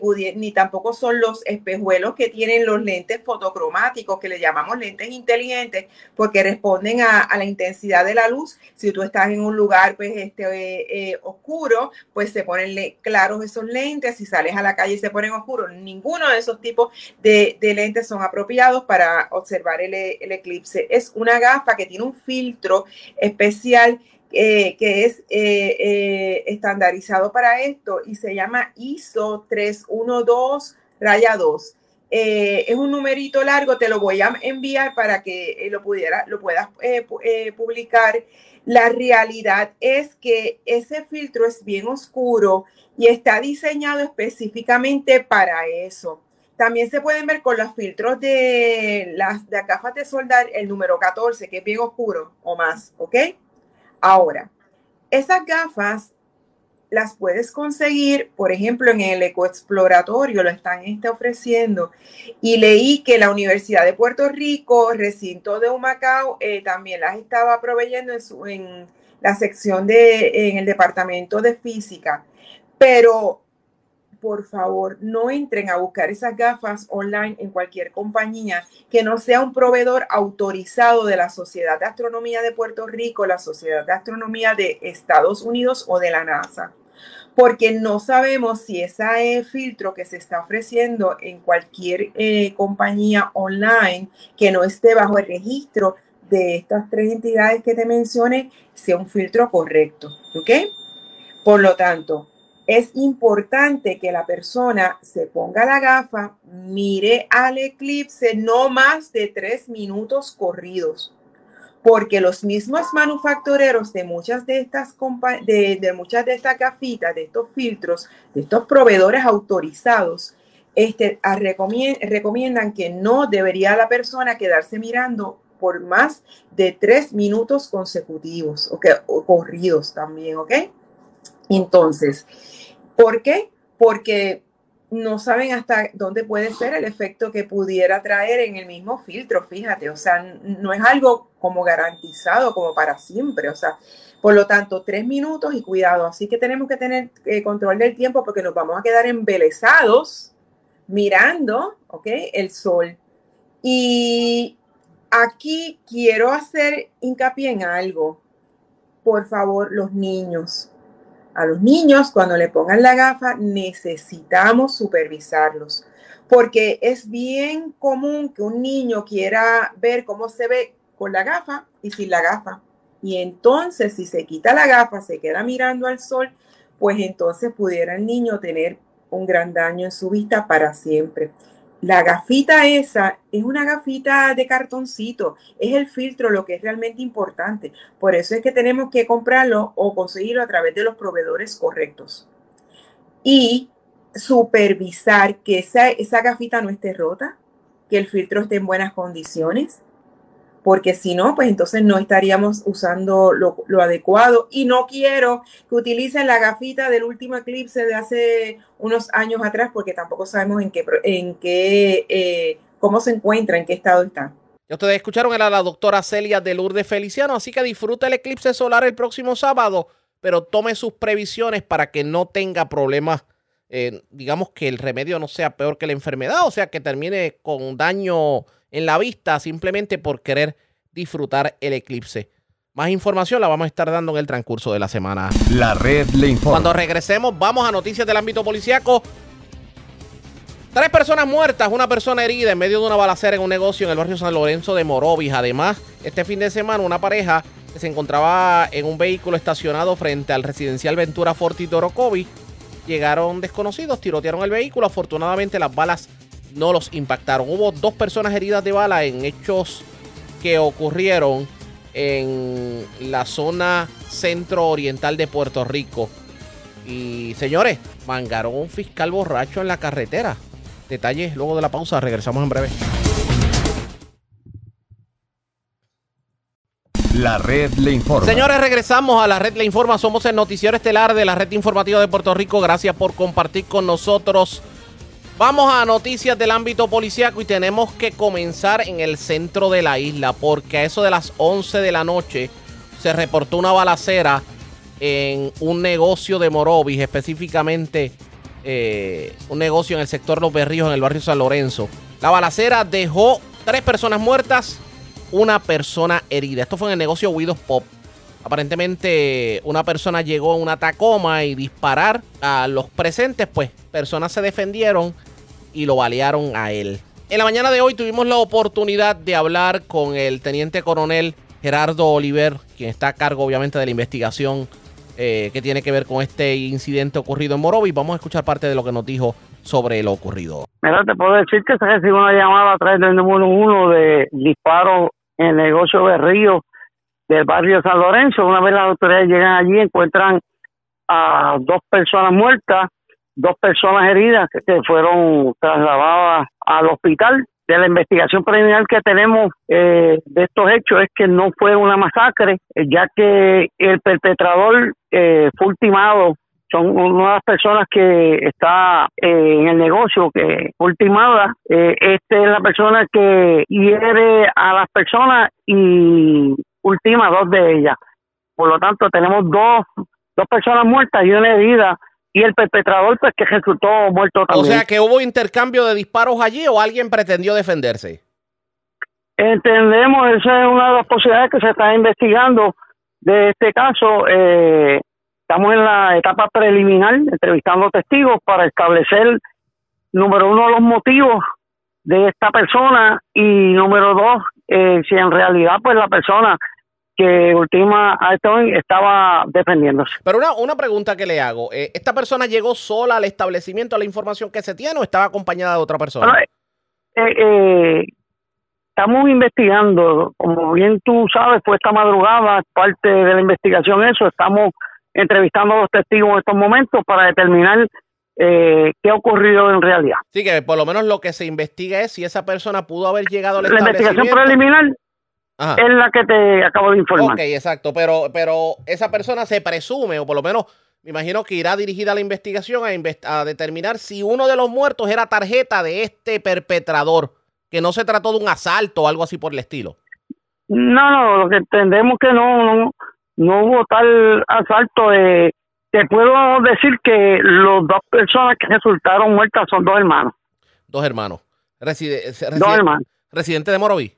[SPEAKER 11] tampoco son los espejuelos que tienen los lentes fotocromáticos, que le llamamos lentes inteligentes, porque responden a, la intensidad de la luz. Si tú estás en un lugar pues, este, eh, oscuro, pues se ponen claros esos lentes. Si sales a la calle y se ponen oscuros, ninguno de esos tipos de, de lentes son apropiados para observar el, eclipse. Es una gafa que tiene un filtro especial eh, que es eh, eh, estandarizado para esto y se llama ISO 312 raya 2. Eh, es un numerito largo, te lo voy a enviar para que lo, pudiera, lo puedas pu- publicar. La realidad es que ese filtro es bien oscuro y está diseñado específicamente para eso. También se pueden ver con los filtros de las de gafas de soldar el número 14, que es bien oscuro o más, ¿ok? Ahora, esas gafas las puedes conseguir, por ejemplo, en el ecoexploratorio lo están este, ofreciendo. Y leí que la Universidad de Puerto Rico, recinto de Humacao, eh, también las estaba proveyendo en, su, en la sección de, en el departamento de física. Pero por favor, no entren a buscar esas gafas online en cualquier compañía que no sea un proveedor autorizado de la Sociedad de Astronomía de Puerto Rico, la Sociedad de Astronomía de Estados Unidos o de la NASA. Porque no sabemos si ese filtro que se está ofreciendo en cualquier eh, compañía online que no esté bajo el registro de estas tres entidades que te mencioné sea un filtro correcto. ¿Ok? Por lo tanto, es importante que la persona se ponga la gafa, mire al eclipse no más de tres minutos corridos, porque los mismos manufactureros de muchas de estas de, de, muchas de estas gafitas, de estos filtros, de estos proveedores autorizados, este, recomiendan que no debería la persona quedarse mirando por más de tres minutos consecutivos, okay, o corridos también, ¿ok? Entonces, ¿por qué? Porque no saben hasta dónde puede ser el efecto que pudiera traer en el mismo filtro, fíjate, o sea, no es algo como garantizado como para siempre, o sea, por lo tanto, tres minutos y cuidado, así que tenemos que tener eh, control del tiempo porque nos vamos a quedar embelesados mirando, ¿ok? El sol. Y aquí quiero hacer hincapié en algo, por favor, los niños a los niños, cuando le pongan la gafa, necesitamos supervisarlos, porque es bien común que un niño quiera ver cómo se ve con la gafa y sin la gafa. Y entonces, si se quita la gafa, se queda mirando al sol, pues entonces pudiera el niño tener un gran daño en su vista para siempre. La gafita esa es una gafita de cartoncito, es el filtro lo que es realmente importante. Por eso es que tenemos que comprarlo o conseguirlo a través de los proveedores correctos. Y supervisar que esa, esa gafita no esté rota, que el filtro esté en buenas condiciones, porque si no, pues entonces no estaríamos usando lo, adecuado. Y no quiero que utilicen la gafita del último eclipse de hace unos años atrás, porque tampoco sabemos en qué, en qué, eh, cómo se encuentra, en qué estado está.
[SPEAKER 2] Ya ustedes escucharon a la doctora Celia de Lourdes Feliciano, así que disfruta el eclipse solar el próximo sábado, pero tome sus previsiones para que no tenga problemas. Eh, digamos que el remedio no sea peor que la enfermedad, o sea, que termine con daño en la vista simplemente por querer disfrutar el eclipse. Más información la vamos a estar dando en el transcurso de la semana.
[SPEAKER 6] La red le informa.
[SPEAKER 2] Cuando regresemos, vamos a noticias del ámbito policiaco. Tres personas muertas, una persona herida en medio de una balacera en un negocio en el barrio San Lorenzo de Morovis. Además, este fin de semana, una pareja que se encontraba en un vehículo estacionado frente al residencial Ventura Forti Torocovi. Llegaron desconocidos, tirotearon el vehículo. Afortunadamente, las balas no los impactaron. Hubo dos personas heridas de bala en hechos que ocurrieron en la zona centro-oriental de Puerto Rico. Y señores, mangaron un fiscal borracho en la carretera. Detalles luego de la pausa, regresamos en breve.
[SPEAKER 6] La red le informa.
[SPEAKER 2] Señores, regresamos a la red le informa. Somos el noticiero estelar de la red informativa de Puerto Rico. Gracias por compartir con nosotros Vamos a noticias del ámbito policíaco y tenemos que comenzar en el centro de la isla porque a eso de las 11 de la noche se reportó una balacera en un negocio de Morovis, específicamente eh, un negocio en el sector Los Berríos, en el barrio San Lorenzo. La balacera dejó tres personas muertas, una persona herida. Esto fue en el negocio Widows Pop. Aparentemente una persona llegó a una Tacoma y disparar a los presentes, pues personas se defendieron y lo balearon a él. En la mañana de hoy tuvimos la oportunidad de hablar con el teniente coronel Gerardo Oliver, quien está a cargo obviamente de la investigación eh, que tiene que ver con este incidente ocurrido en Morovis. Vamos a escuchar parte de lo que nos dijo sobre lo ocurrido.
[SPEAKER 13] Mira, te puedo decir que se recibió una llamada a través del número uno de disparo en el negocio de Río del barrio San Lorenzo. Una vez las autoridades llegan allí, encuentran a dos personas muertas, dos personas heridas que fueron trasladadas al hospital. De la investigación preliminar que tenemos eh, de estos hechos es que no fue una masacre, ya que el perpetrador eh, fue ultimado son una de las personas que está eh, en el negocio, que ultimada, eh, esta es la persona que hiere a las personas y ultima dos de ellas. Por lo tanto, tenemos dos, dos personas muertas y una herida y el perpetrador pues que resultó muerto
[SPEAKER 2] O
[SPEAKER 13] también.
[SPEAKER 2] sea, que hubo intercambio de disparos allí o alguien pretendió defenderse.
[SPEAKER 13] Entendemos, esa es una de las posibilidades que se está investigando de este caso. Eh, estamos en la etapa preliminar, entrevistando testigos para establecer, número uno, los motivos de esta persona y número dos, eh, si en realidad pues la persona que ultima a esto estaba defendiéndose.
[SPEAKER 2] Pero una, una pregunta que le hago. eh, ¿Esta persona llegó sola al establecimiento a la información que se tiene o estaba acompañada de otra persona?
[SPEAKER 13] Bueno, eh, eh, estamos investigando, como bien tú sabes, fue esta madrugada, parte de la investigación eso, estamos entrevistando a los testigos en estos momentos para determinar eh, qué ha ocurrido en realidad.
[SPEAKER 2] Sí, que por lo menos lo que se investiga es si esa persona pudo haber llegado al
[SPEAKER 13] La investigación
[SPEAKER 2] establecimiento.
[SPEAKER 13] preliminar
[SPEAKER 2] Ajá.
[SPEAKER 13] es la que te acabo de informar.
[SPEAKER 2] Ok, exacto, pero, pero esa persona se presume, o por lo menos me imagino que irá dirigida la investigación a, inves- a determinar si uno de los muertos era tarjeta de este perpetrador, que no se trató de un asalto o algo así por el estilo.
[SPEAKER 13] No, no, lo que entendemos que no, no, no hubo tal asalto. Eh, te puedo decir que los dos personas que resultaron muertas son dos hermanos.
[SPEAKER 2] Dos hermanos. Reside- reside-
[SPEAKER 13] Dos hermanos.
[SPEAKER 2] Residente de Moroví.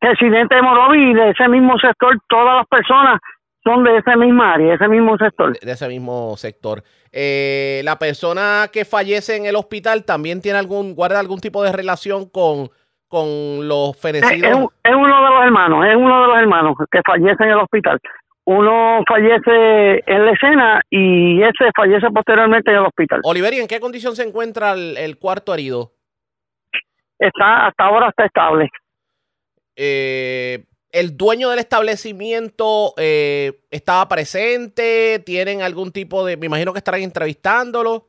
[SPEAKER 13] Residente de Moroví, de ese mismo sector, todas las personas son de esa misma área, ese mismo sector.
[SPEAKER 2] de ese mismo sector. Eh, la persona que fallece en el hospital también tiene algún, guarda algún tipo de relación con, con los fenecidos.
[SPEAKER 13] es un- es uno de los hermanos, es uno de los hermanos que fallece en el hospital. Uno fallece en la escena y ese fallece posteriormente en el hospital.
[SPEAKER 2] Oliveri, ¿en qué condición se encuentra el, el cuarto herido?
[SPEAKER 13] Está hasta ahora está estable.
[SPEAKER 2] Eh, ¿El dueño del establecimiento eh, estaba presente? ¿Tienen algún tipo de... Me imagino que estarán entrevistándolo.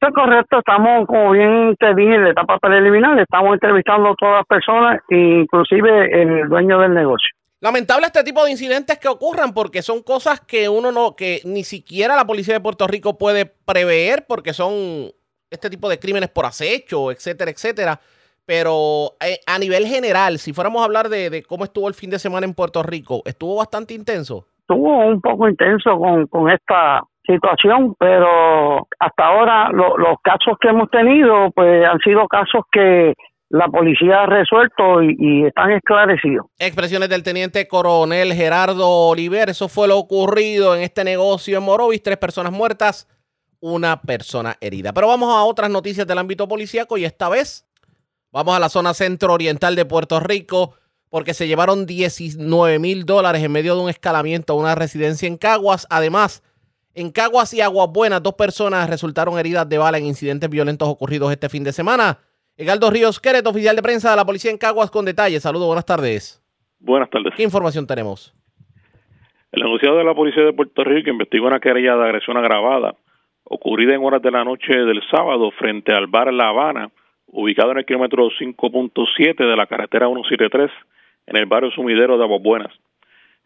[SPEAKER 13] Eso es correcto, estamos, como bien te dije, en la etapa preliminar, estamos entrevistando a todas las personas, inclusive el dueño del negocio.
[SPEAKER 2] Lamentable este tipo de incidentes que ocurran porque son cosas que uno no, que ni siquiera la policía de Puerto Rico puede prever porque son este tipo de crímenes por acecho, etcétera, etcétera. Pero eh, a nivel general, si fuéramos a hablar de, de cómo estuvo el fin de semana en Puerto Rico, estuvo bastante intenso.
[SPEAKER 13] Estuvo un poco intenso con, con esta situación, pero hasta ahora lo- los casos que hemos tenido pues han sido casos que la policía ha resuelto y, y están esclarecidos.
[SPEAKER 2] Expresiones del teniente coronel Gerardo Oliver. Eso fue lo ocurrido en este negocio en Morovis. Tres personas muertas, una persona herida. Pero vamos a otras noticias del ámbito policíaco y esta vez vamos a la zona centro-oriental de Puerto Rico porque se llevaron 19 mil dólares en medio de un escalamiento a una residencia en Caguas. Además, en Caguas y Aguas Buenas, dos personas resultaron heridas de bala en incidentes violentos ocurridos este fin de semana. Egaldo Ríos Queret, oficial de prensa de la policía en Caguas, con detalles. Saludos, buenas tardes.
[SPEAKER 14] Buenas tardes.
[SPEAKER 2] ¿Qué información tenemos?
[SPEAKER 14] El anunciado de la Policía de Puerto Rico investigó una querella de agresión agravada ocurrida en horas de la noche del sábado frente al bar La Habana, ubicado en el kilómetro 5.7 de la carretera 173 en el barrio sumidero de Aguas Buenas.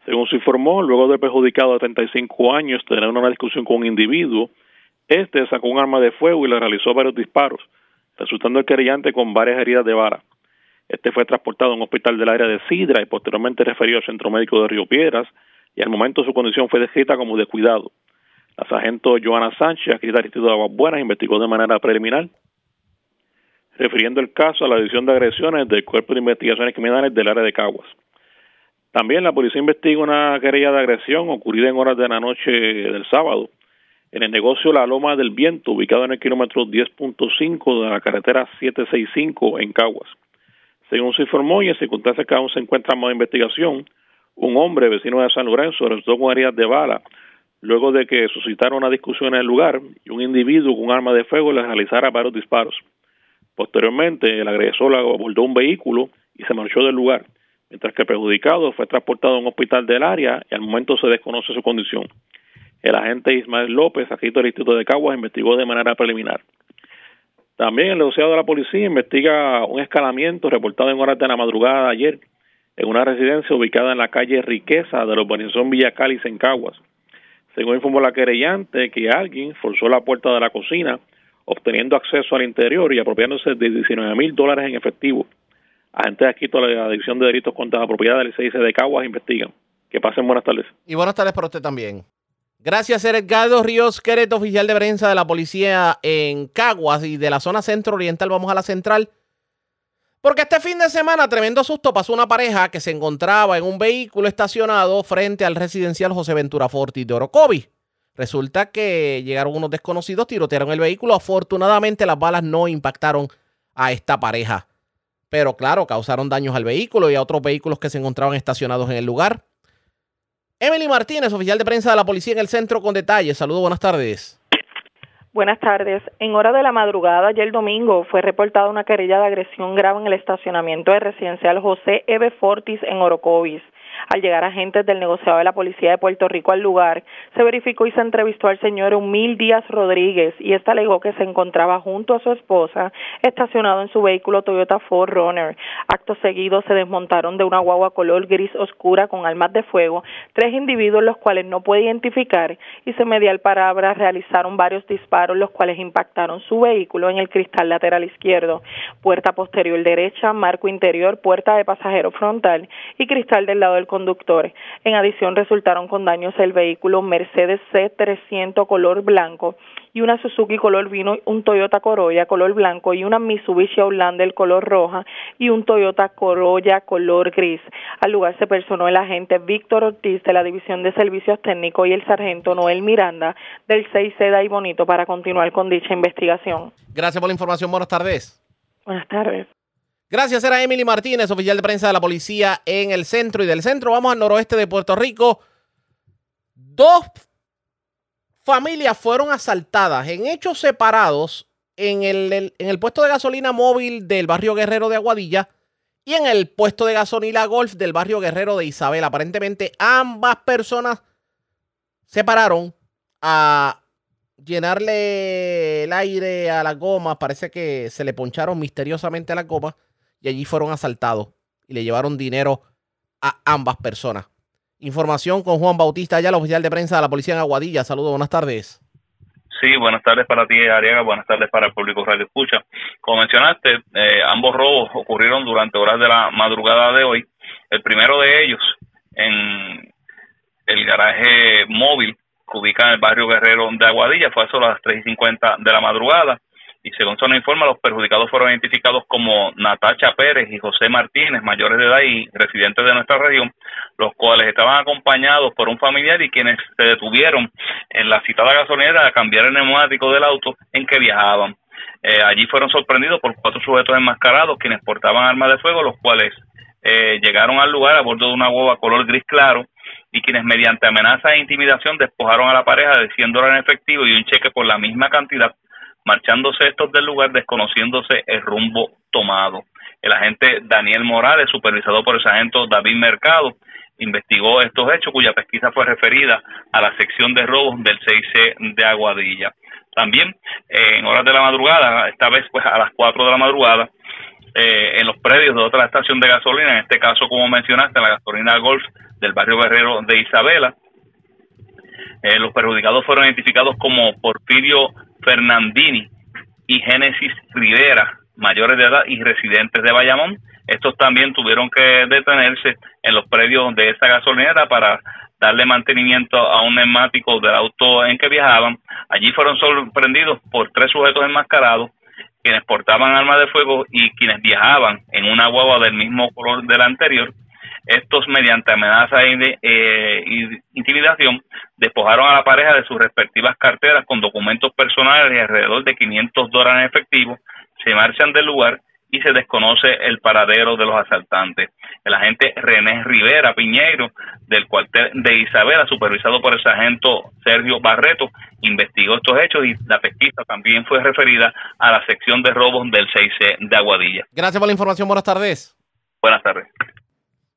[SPEAKER 14] Según se informó, luego del perjudicado de 35 años tener una discusión con un individuo, este sacó un arma de fuego y le realizó varios disparos, resultando el querellante con varias heridas de vara. Este fue transportado a un hospital del área de Sidra y posteriormente referido al Centro Médico de Río Piedras y al momento su condición fue descrita como de cuidado. La sargento Joana Sánchez, adscrita al Instituto de Aguas Buenas, investigó de manera preliminar, refiriendo el caso a la división de agresiones del Cuerpo de Investigaciones Criminales del área de Caguas. También la policía investiga una querella de agresión ocurrida en horas de la noche del sábado en el negocio La Loma del Viento, ubicado en el kilómetro 10.5 de la carretera 765 en Caguas. Según se informó y en circunstancias que aún se encuentra en investigación, un hombre vecino de San Lorenzo resultó con heridas de bala luego de que suscitara una discusión en el lugar y un individuo con arma de fuego le realizara varios disparos. Posteriormente, el agresor abordó un vehículo y se marchó del lugar, mientras que el perjudicado fue transportado a un hospital del área y al momento se desconoce su condición. El agente Ismael López, adscrito del Instituto de Caguas, investigó de manera preliminar. También el negociado de la policía investiga un escalamiento reportado en horas de la madrugada de ayer en una residencia ubicada en la calle Riqueza de la urbanización Villa Cáliz en Caguas. Según informó la querellante, que alguien forzó la puerta de la cocina, obteniendo acceso al interior y apropiándose de 19 mil dólares en efectivo. Agentes aquí de la División de Delitos contra la Propiedad del CIC de Caguas investigan. Que pasen buenas tardes.
[SPEAKER 2] Y buenas tardes para usted también. Gracias, Edgardo Ríos Queret, oficial de prensa de la policía en Caguas y de la zona centro-oriental. Vamos a la central. Porque este fin de semana, tremendo susto, pasó una pareja que se encontraba en un vehículo estacionado frente al residencial José Ventura Forti de Orocovi. Resulta que llegaron unos desconocidos, tirotearon el vehículo. Afortunadamente, las balas no impactaron a esta pareja. Pero claro, causaron daños al vehículo y a otros vehículos que se encontraban estacionados en el lugar. Emily Martínez, oficial de prensa de la policía en el centro, con detalles. Saludos, buenas tardes.
[SPEAKER 15] Buenas tardes. En hora de la madrugada, ayer domingo, fue reportada una querella de agresión grave en el estacionamiento de residencial José Eve Fortis en Orocovis. Al llegar agentes del negociado de la Policía de Puerto Rico al lugar, se verificó y se entrevistó al señor Humil Díaz Rodríguez y éste alegó que se encontraba junto a su esposa estacionado en su vehículo Toyota 4Runner. Acto seguido se desmontaron de una guagua color gris oscura con armas de fuego tres individuos los cuales no puede identificar y se medial palabra realizaron varios disparos los cuales impactaron su vehículo en el cristal lateral izquierdo, puerta posterior derecha, marco interior, puerta de pasajero frontal y cristal del lado del conductores. En adición, resultaron con daños el vehículo Mercedes C300 color blanco y una Suzuki color vino, un Toyota Corolla color blanco y una Mitsubishi Outlander color roja y un Toyota Corolla color gris. Al lugar se personó el agente Víctor Ortiz de la División de Servicios Técnicos y el sargento Noel Miranda del 6 Seda y Bonito para continuar con dicha investigación.
[SPEAKER 2] Gracias por la información. Buenas tardes.
[SPEAKER 15] Buenas tardes.
[SPEAKER 2] Gracias, era Emily Martínez, oficial de prensa de la policía en el centro y del centro. Vamos al noroeste de Puerto Rico. Dos familias fueron asaltadas en hechos separados en el, en el puesto de gasolina móvil del barrio Guerrero de Aguadilla y en el puesto de gasolina Golf del barrio Guerrero de Isabel. Aparentemente ambas personas se pararon a llenarle el aire a las gomas. Parece que se le poncharon misteriosamente a las gomas y allí fueron asaltados y le llevaron dinero a ambas personas. Información con Juan Bautista, ya el oficial de prensa de la policía en Aguadilla. Saludos, buenas tardes.
[SPEAKER 16] Sí, buenas tardes para ti, Ariaga. Buenas tardes para el público Radio Escucha. Como mencionaste, eh, ambos robos ocurrieron durante horas de la madrugada de hoy. El primero de ellos en el garaje móvil que ubica en el barrio Guerrero de Aguadilla fue a las 3 y 50 de la madrugada y según se nos informa, los perjudicados fueron identificados como Natacha Pérez y José Martínez, mayores de edad y residentes de nuestra región, los cuales estaban acompañados por un familiar y quienes se detuvieron en la citada gasolinera a cambiar el neumático del auto en que viajaban. Eh, allí fueron sorprendidos por cuatro sujetos enmascarados quienes portaban armas de fuego, los cuales eh, llegaron al lugar a bordo de una hueva color gris claro y quienes mediante amenaza e intimidación despojaron a la pareja de 100 dólares en efectivo y un cheque por la misma cantidad marchándose estos del lugar desconociéndose el rumbo tomado. El agente Daniel Morales, supervisado por el sargento David Mercado, investigó estos hechos cuya pesquisa fue referida a la sección de robos del 6C de Aguadilla. También eh, en horas de la madrugada, esta vez pues a las 4 de la madrugada, eh, en los predios de otra estación de gasolina, en este caso como mencionaste, la gasolina Golf del barrio Guerrero de Isabela, eh, los perjudicados fueron identificados como Porfirio Fernandini y Génesis Rivera, mayores de edad y residentes de Bayamón. Estos también tuvieron que detenerse en los predios de esta gasolinera para darle mantenimiento a un neumático del auto en que viajaban. Allí fueron sorprendidos por tres sujetos enmascarados, quienes portaban armas de fuego y quienes viajaban en una guagua del mismo color del anterior estos, mediante amenaza e eh, intimidación, despojaron a la pareja de sus respectivas carteras con documentos personales y alrededor de 500 dólares en efectivo, se marchan del lugar y se desconoce el paradero de los asaltantes. El agente René Rivera Piñeiro, del cuartel de Isabela, supervisado por el sargento Sergio Barreto, investigó estos hechos y la pesquisa también fue referida a la sección de robos del 6C de Aguadilla.
[SPEAKER 2] Gracias por la información. Buenas tardes.
[SPEAKER 16] Buenas tardes.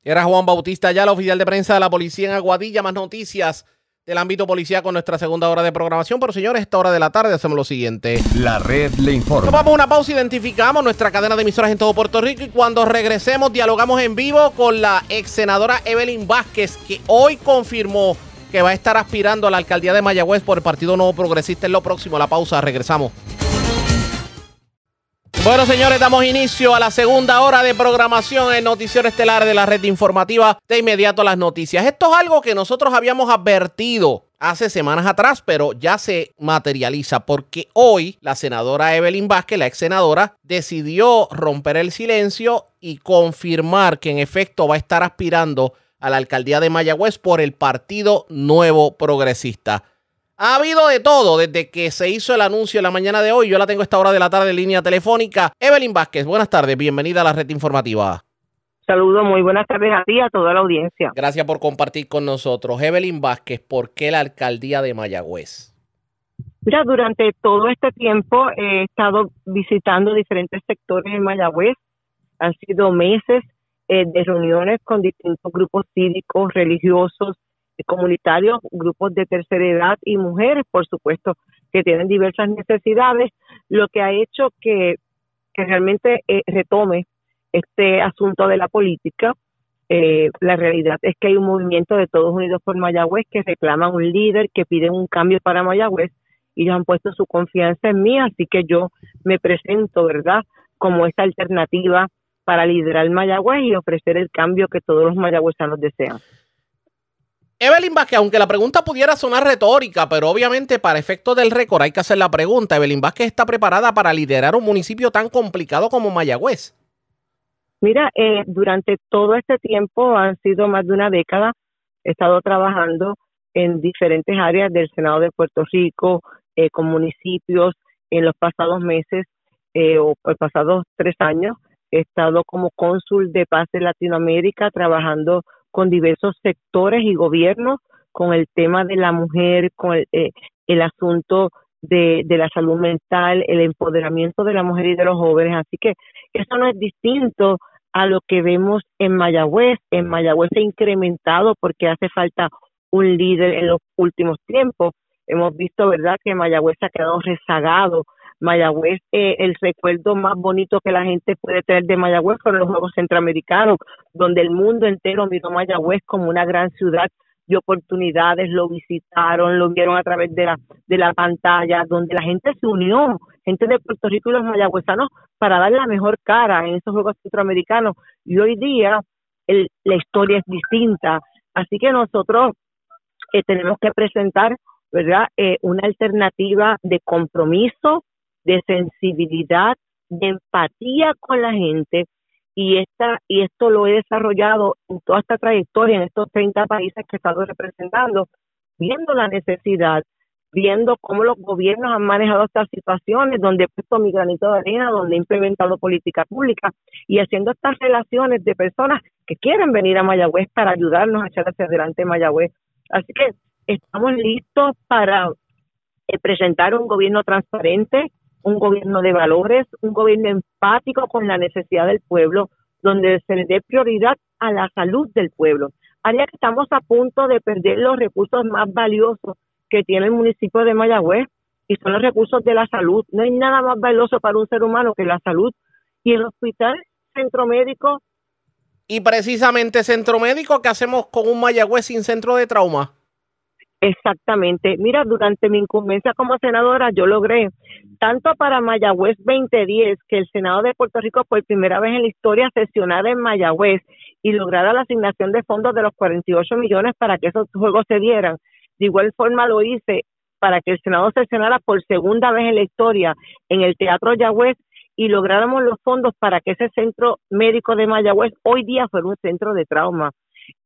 [SPEAKER 2] Era Juan Bautista, ya la oficial de prensa de la policía en Aguadilla. Más noticias del ámbito policial con nuestra segunda hora de programación. Pero señores, esta hora de la tarde hacemos lo siguiente.
[SPEAKER 6] La red le informa.
[SPEAKER 2] Tomamos una pausa, identificamos nuestra cadena de emisoras en todo Puerto Rico y cuando regresemos dialogamos en vivo con la ex senadora Evelyn Vázquez, que hoy confirmó que va a estar aspirando a la alcaldía de Mayagüez por el Partido Nuevo Progresista. En lo próximo, la pausa, regresamos. Bueno, señores, damos inicio a la segunda hora de programación en Noticiero Estelar de la red informativa. De inmediato las noticias. Esto es algo que nosotros habíamos advertido hace semanas atrás, pero ya se materializa porque hoy la senadora Evelyn Vázquez, la ex senadora, decidió romper el silencio y confirmar que en efecto va a estar aspirando a la alcaldía de Mayagüez por el Partido Nuevo Progresista. Ha habido de todo desde que se hizo el anuncio en la mañana de hoy. Yo la tengo a esta hora de la tarde en línea telefónica. Evelyn Vázquez, buenas tardes, bienvenida a la red informativa.
[SPEAKER 17] Saludos, muy buenas tardes a ti y a toda la audiencia.
[SPEAKER 2] Gracias por compartir con nosotros. Evelyn Vázquez, ¿por qué la alcaldía de Mayagüez?
[SPEAKER 17] Mira, durante todo este tiempo he estado visitando diferentes sectores de Mayagüez. Han sido meses eh, de reuniones con distintos grupos cívicos, religiosos, comunitarios, grupos de tercera edad y mujeres, por supuesto, que tienen diversas necesidades, lo que ha hecho que, que realmente eh, retome este asunto de la política. Eh, la realidad es que hay un movimiento de Todos Unidos por Mayagüez que reclaman un líder, que piden un cambio para Mayagüez y ellos han puesto su confianza en mí, así que yo me presento, ¿verdad?, como esta alternativa para liderar Mayagüez y ofrecer el cambio que todos los mayagüezanos desean.
[SPEAKER 2] Evelyn Vázquez, aunque la pregunta pudiera sonar retórica, pero obviamente para efectos del récord hay que hacer la pregunta. Evelyn Vázquez está preparada para liderar un municipio tan complicado como Mayagüez.
[SPEAKER 17] Mira, eh, durante todo este tiempo, han sido más de una década, he estado trabajando en diferentes áreas del Senado de Puerto Rico, eh, con municipios. En los pasados meses eh, o los pasados tres años, he estado como cónsul de paz de Latinoamérica, trabajando con diversos sectores y gobiernos con el tema de la mujer, con el, eh, el asunto de, de, la salud mental, el empoderamiento de la mujer y de los jóvenes. Así que eso no es distinto a lo que vemos en Mayagüez. En Mayagüez se ha incrementado porque hace falta un líder en los últimos tiempos. Hemos visto, ¿verdad?, que Mayagüez ha quedado rezagado Mayagüez, eh, el recuerdo más bonito que la gente puede tener de Mayagüez fueron los Juegos Centroamericanos, donde el mundo entero miró Mayagüez como una gran ciudad de oportunidades, lo visitaron, lo vieron a través de la, de la pantalla, donde la gente se unió, gente de Puerto Rico y los mayagüezanos, para dar la mejor cara en esos Juegos Centroamericanos. Y hoy día la historia es distinta. Así que nosotros eh, tenemos que presentar, ¿verdad?, eh, una alternativa de compromiso, de sensibilidad, de empatía con la gente y esta y esto lo he desarrollado en toda esta trayectoria en estos 30 países que he estado representando, viendo la necesidad, viendo cómo los gobiernos han manejado estas situaciones, donde he puesto mi granito de arena, donde he implementado política pública y haciendo estas relaciones de personas que quieren venir a Mayagüez para ayudarnos a echar hacia adelante Mayagüez. Así que estamos listos para eh, presentar un gobierno transparente, un gobierno de valores, un gobierno empático con la necesidad del pueblo, donde se le dé prioridad a la salud del pueblo. Área estamos a punto de perder los recursos más valiosos que tiene el municipio de Mayagüez y son los recursos de la salud. No hay nada más valioso para un ser humano que la salud. Y el hospital centro médico.
[SPEAKER 2] Y precisamente centro médico, ¿qué hacemos con un Mayagüez sin centro de trauma?
[SPEAKER 17] Exactamente. Mira, durante mi incumbencia como senadora, yo logré, tanto para Mayagüez 2010, que el Senado de Puerto Rico por primera vez en la historia sesionara en Mayagüez y lograra la asignación de fondos de los 48 millones para que esos juegos se dieran. De igual forma lo hice para que el Senado sesionara por segunda vez en la historia en el Teatro Yagüez y lográramos los fondos para que ese centro médico de Mayagüez hoy día fuera un centro de trauma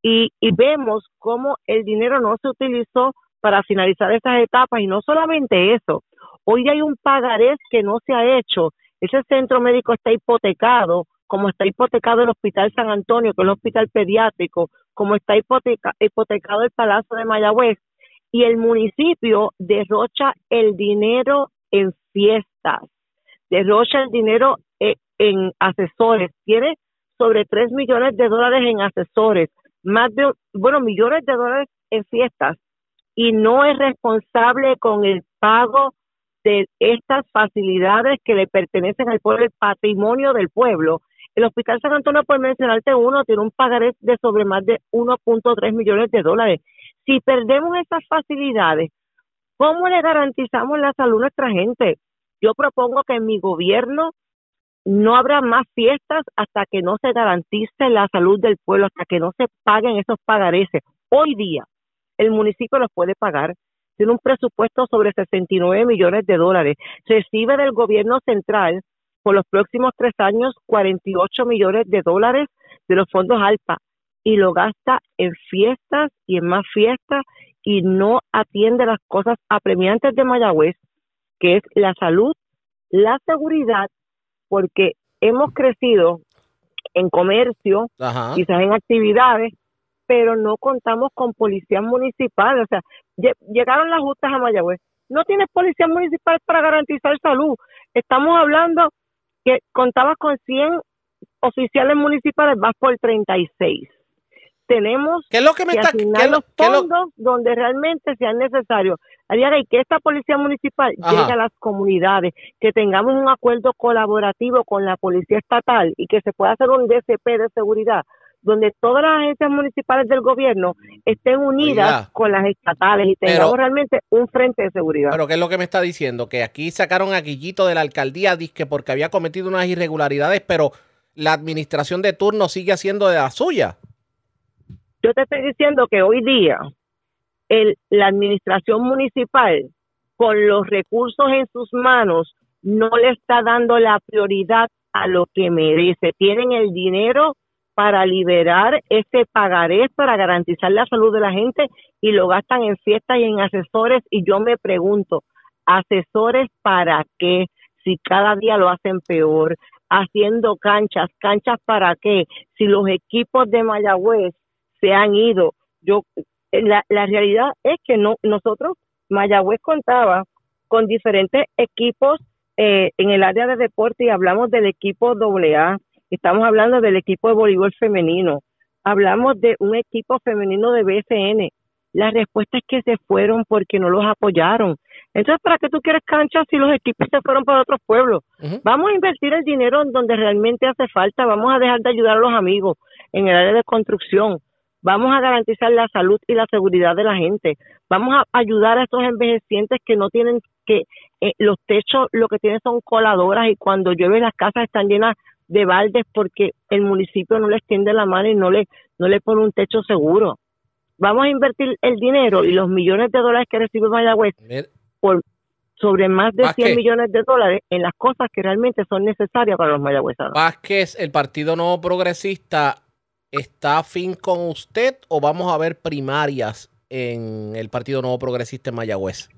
[SPEAKER 17] y, y vemos cómo el dinero no se utilizó para finalizar esas etapas y no solamente eso, hoy hay un pagarés que no se ha hecho, ese centro médico está hipotecado, como está hipotecado el Hospital San Antonio, que es el hospital pediátrico, como está hipoteca, hipotecado el Palacio de Mayagüez, y el municipio derrocha el dinero en fiestas, derrocha el dinero en, en asesores, tiene sobre 3 millones de dólares en asesores, más de, bueno, millones de dólares en fiestas y no es responsable con el pago de estas facilidades que le pertenecen al pueblo, el patrimonio del pueblo. El Hospital San Antonio, por mencionarte uno, tiene un pagaré de sobre más de 1.3 millones de dólares. Si perdemos esas facilidades, ¿cómo le garantizamos la salud a nuestra gente? Yo propongo que mi gobierno no habrá más fiestas hasta que no se garantice la salud del pueblo, hasta que no se paguen esos pagareces. Hoy día, el municipio los puede pagar. Tiene un presupuesto sobre 69 millones de dólares. Recibe del gobierno central por los próximos tres años 48 millones de dólares de los fondos ALPA y lo gasta en fiestas y en más fiestas y no atiende las cosas apremiantes de Mayagüez, que es la salud, la seguridad, porque hemos crecido en comercio,
[SPEAKER 2] Ajá.
[SPEAKER 17] quizás en actividades, pero no contamos con policías municipales. O sea, lle- llegaron las justas a Mayagüez. No tienes policía municipal para garantizar salud. Estamos hablando que contabas con 100 oficiales municipales, vas por 36. Tenemos
[SPEAKER 2] ¿Qué es lo que me está-
[SPEAKER 17] asignar
[SPEAKER 2] qué lo-
[SPEAKER 17] los
[SPEAKER 2] lo-
[SPEAKER 17] fondos donde realmente sean necesarios. Aliaga, y que esta policía municipal
[SPEAKER 2] Ajá.
[SPEAKER 17] llegue a las comunidades, que tengamos un acuerdo colaborativo con la policía estatal y que se pueda hacer un DCP de seguridad donde todas las agencias municipales del gobierno estén unidas
[SPEAKER 2] Oiga.
[SPEAKER 17] con las estatales y
[SPEAKER 2] Pero-
[SPEAKER 17] tengamos realmente un frente de seguridad.
[SPEAKER 2] Pero ¿qué es lo que me está diciendo? Que aquí sacaron a Guillito de la alcaldía que porque había cometido unas irregularidades, pero la administración de turno sigue haciendo de la suya.
[SPEAKER 17] Yo te estoy diciendo que hoy día el, la administración municipal, con los recursos en sus manos, no le está dando la prioridad a lo que merece. Tienen el dinero para liberar ese pagaré para garantizar la salud de la gente y lo gastan en fiestas y en asesores y yo me pregunto, ¿asesores para qué? Si cada día lo hacen peor, haciendo canchas, canchas para qué? Si los equipos de Mayagüez se han ido. Yo la, la realidad es que no nosotros Mayagüez contaba con diferentes equipos eh, en el área de deporte y hablamos del equipo AA, estamos hablando del equipo de voleibol femenino, hablamos de un equipo femenino de BSN. La respuesta es que se fueron porque no los apoyaron. Entonces, ¿para qué tú quieres canchas si los equipos se fueron para otros pueblos? Vamos a invertir el dinero en donde realmente hace falta. Vamos a dejar de ayudar a los amigos en el área de construcción. Vamos a garantizar la salud y la seguridad de la gente. Vamos a ayudar a estos envejecientes que no tienen que, eh, los techos lo que tienen son coladoras y cuando llueve las casas están llenas de baldes porque el municipio no les tiende la mano y no le, no le pone un techo seguro. Vamos a invertir el dinero y los millones de dólares que recibe Mayagüez por sobre más de 100
[SPEAKER 2] Vázquez.
[SPEAKER 17] millones de dólares en las cosas que realmente son necesarias para los mayagüezanos.
[SPEAKER 2] Vázquez, el Partido Nuevo Progresista, ¿está afín con usted o vamos a ver primarias en el Partido Nuevo Progresista en Mayagüez?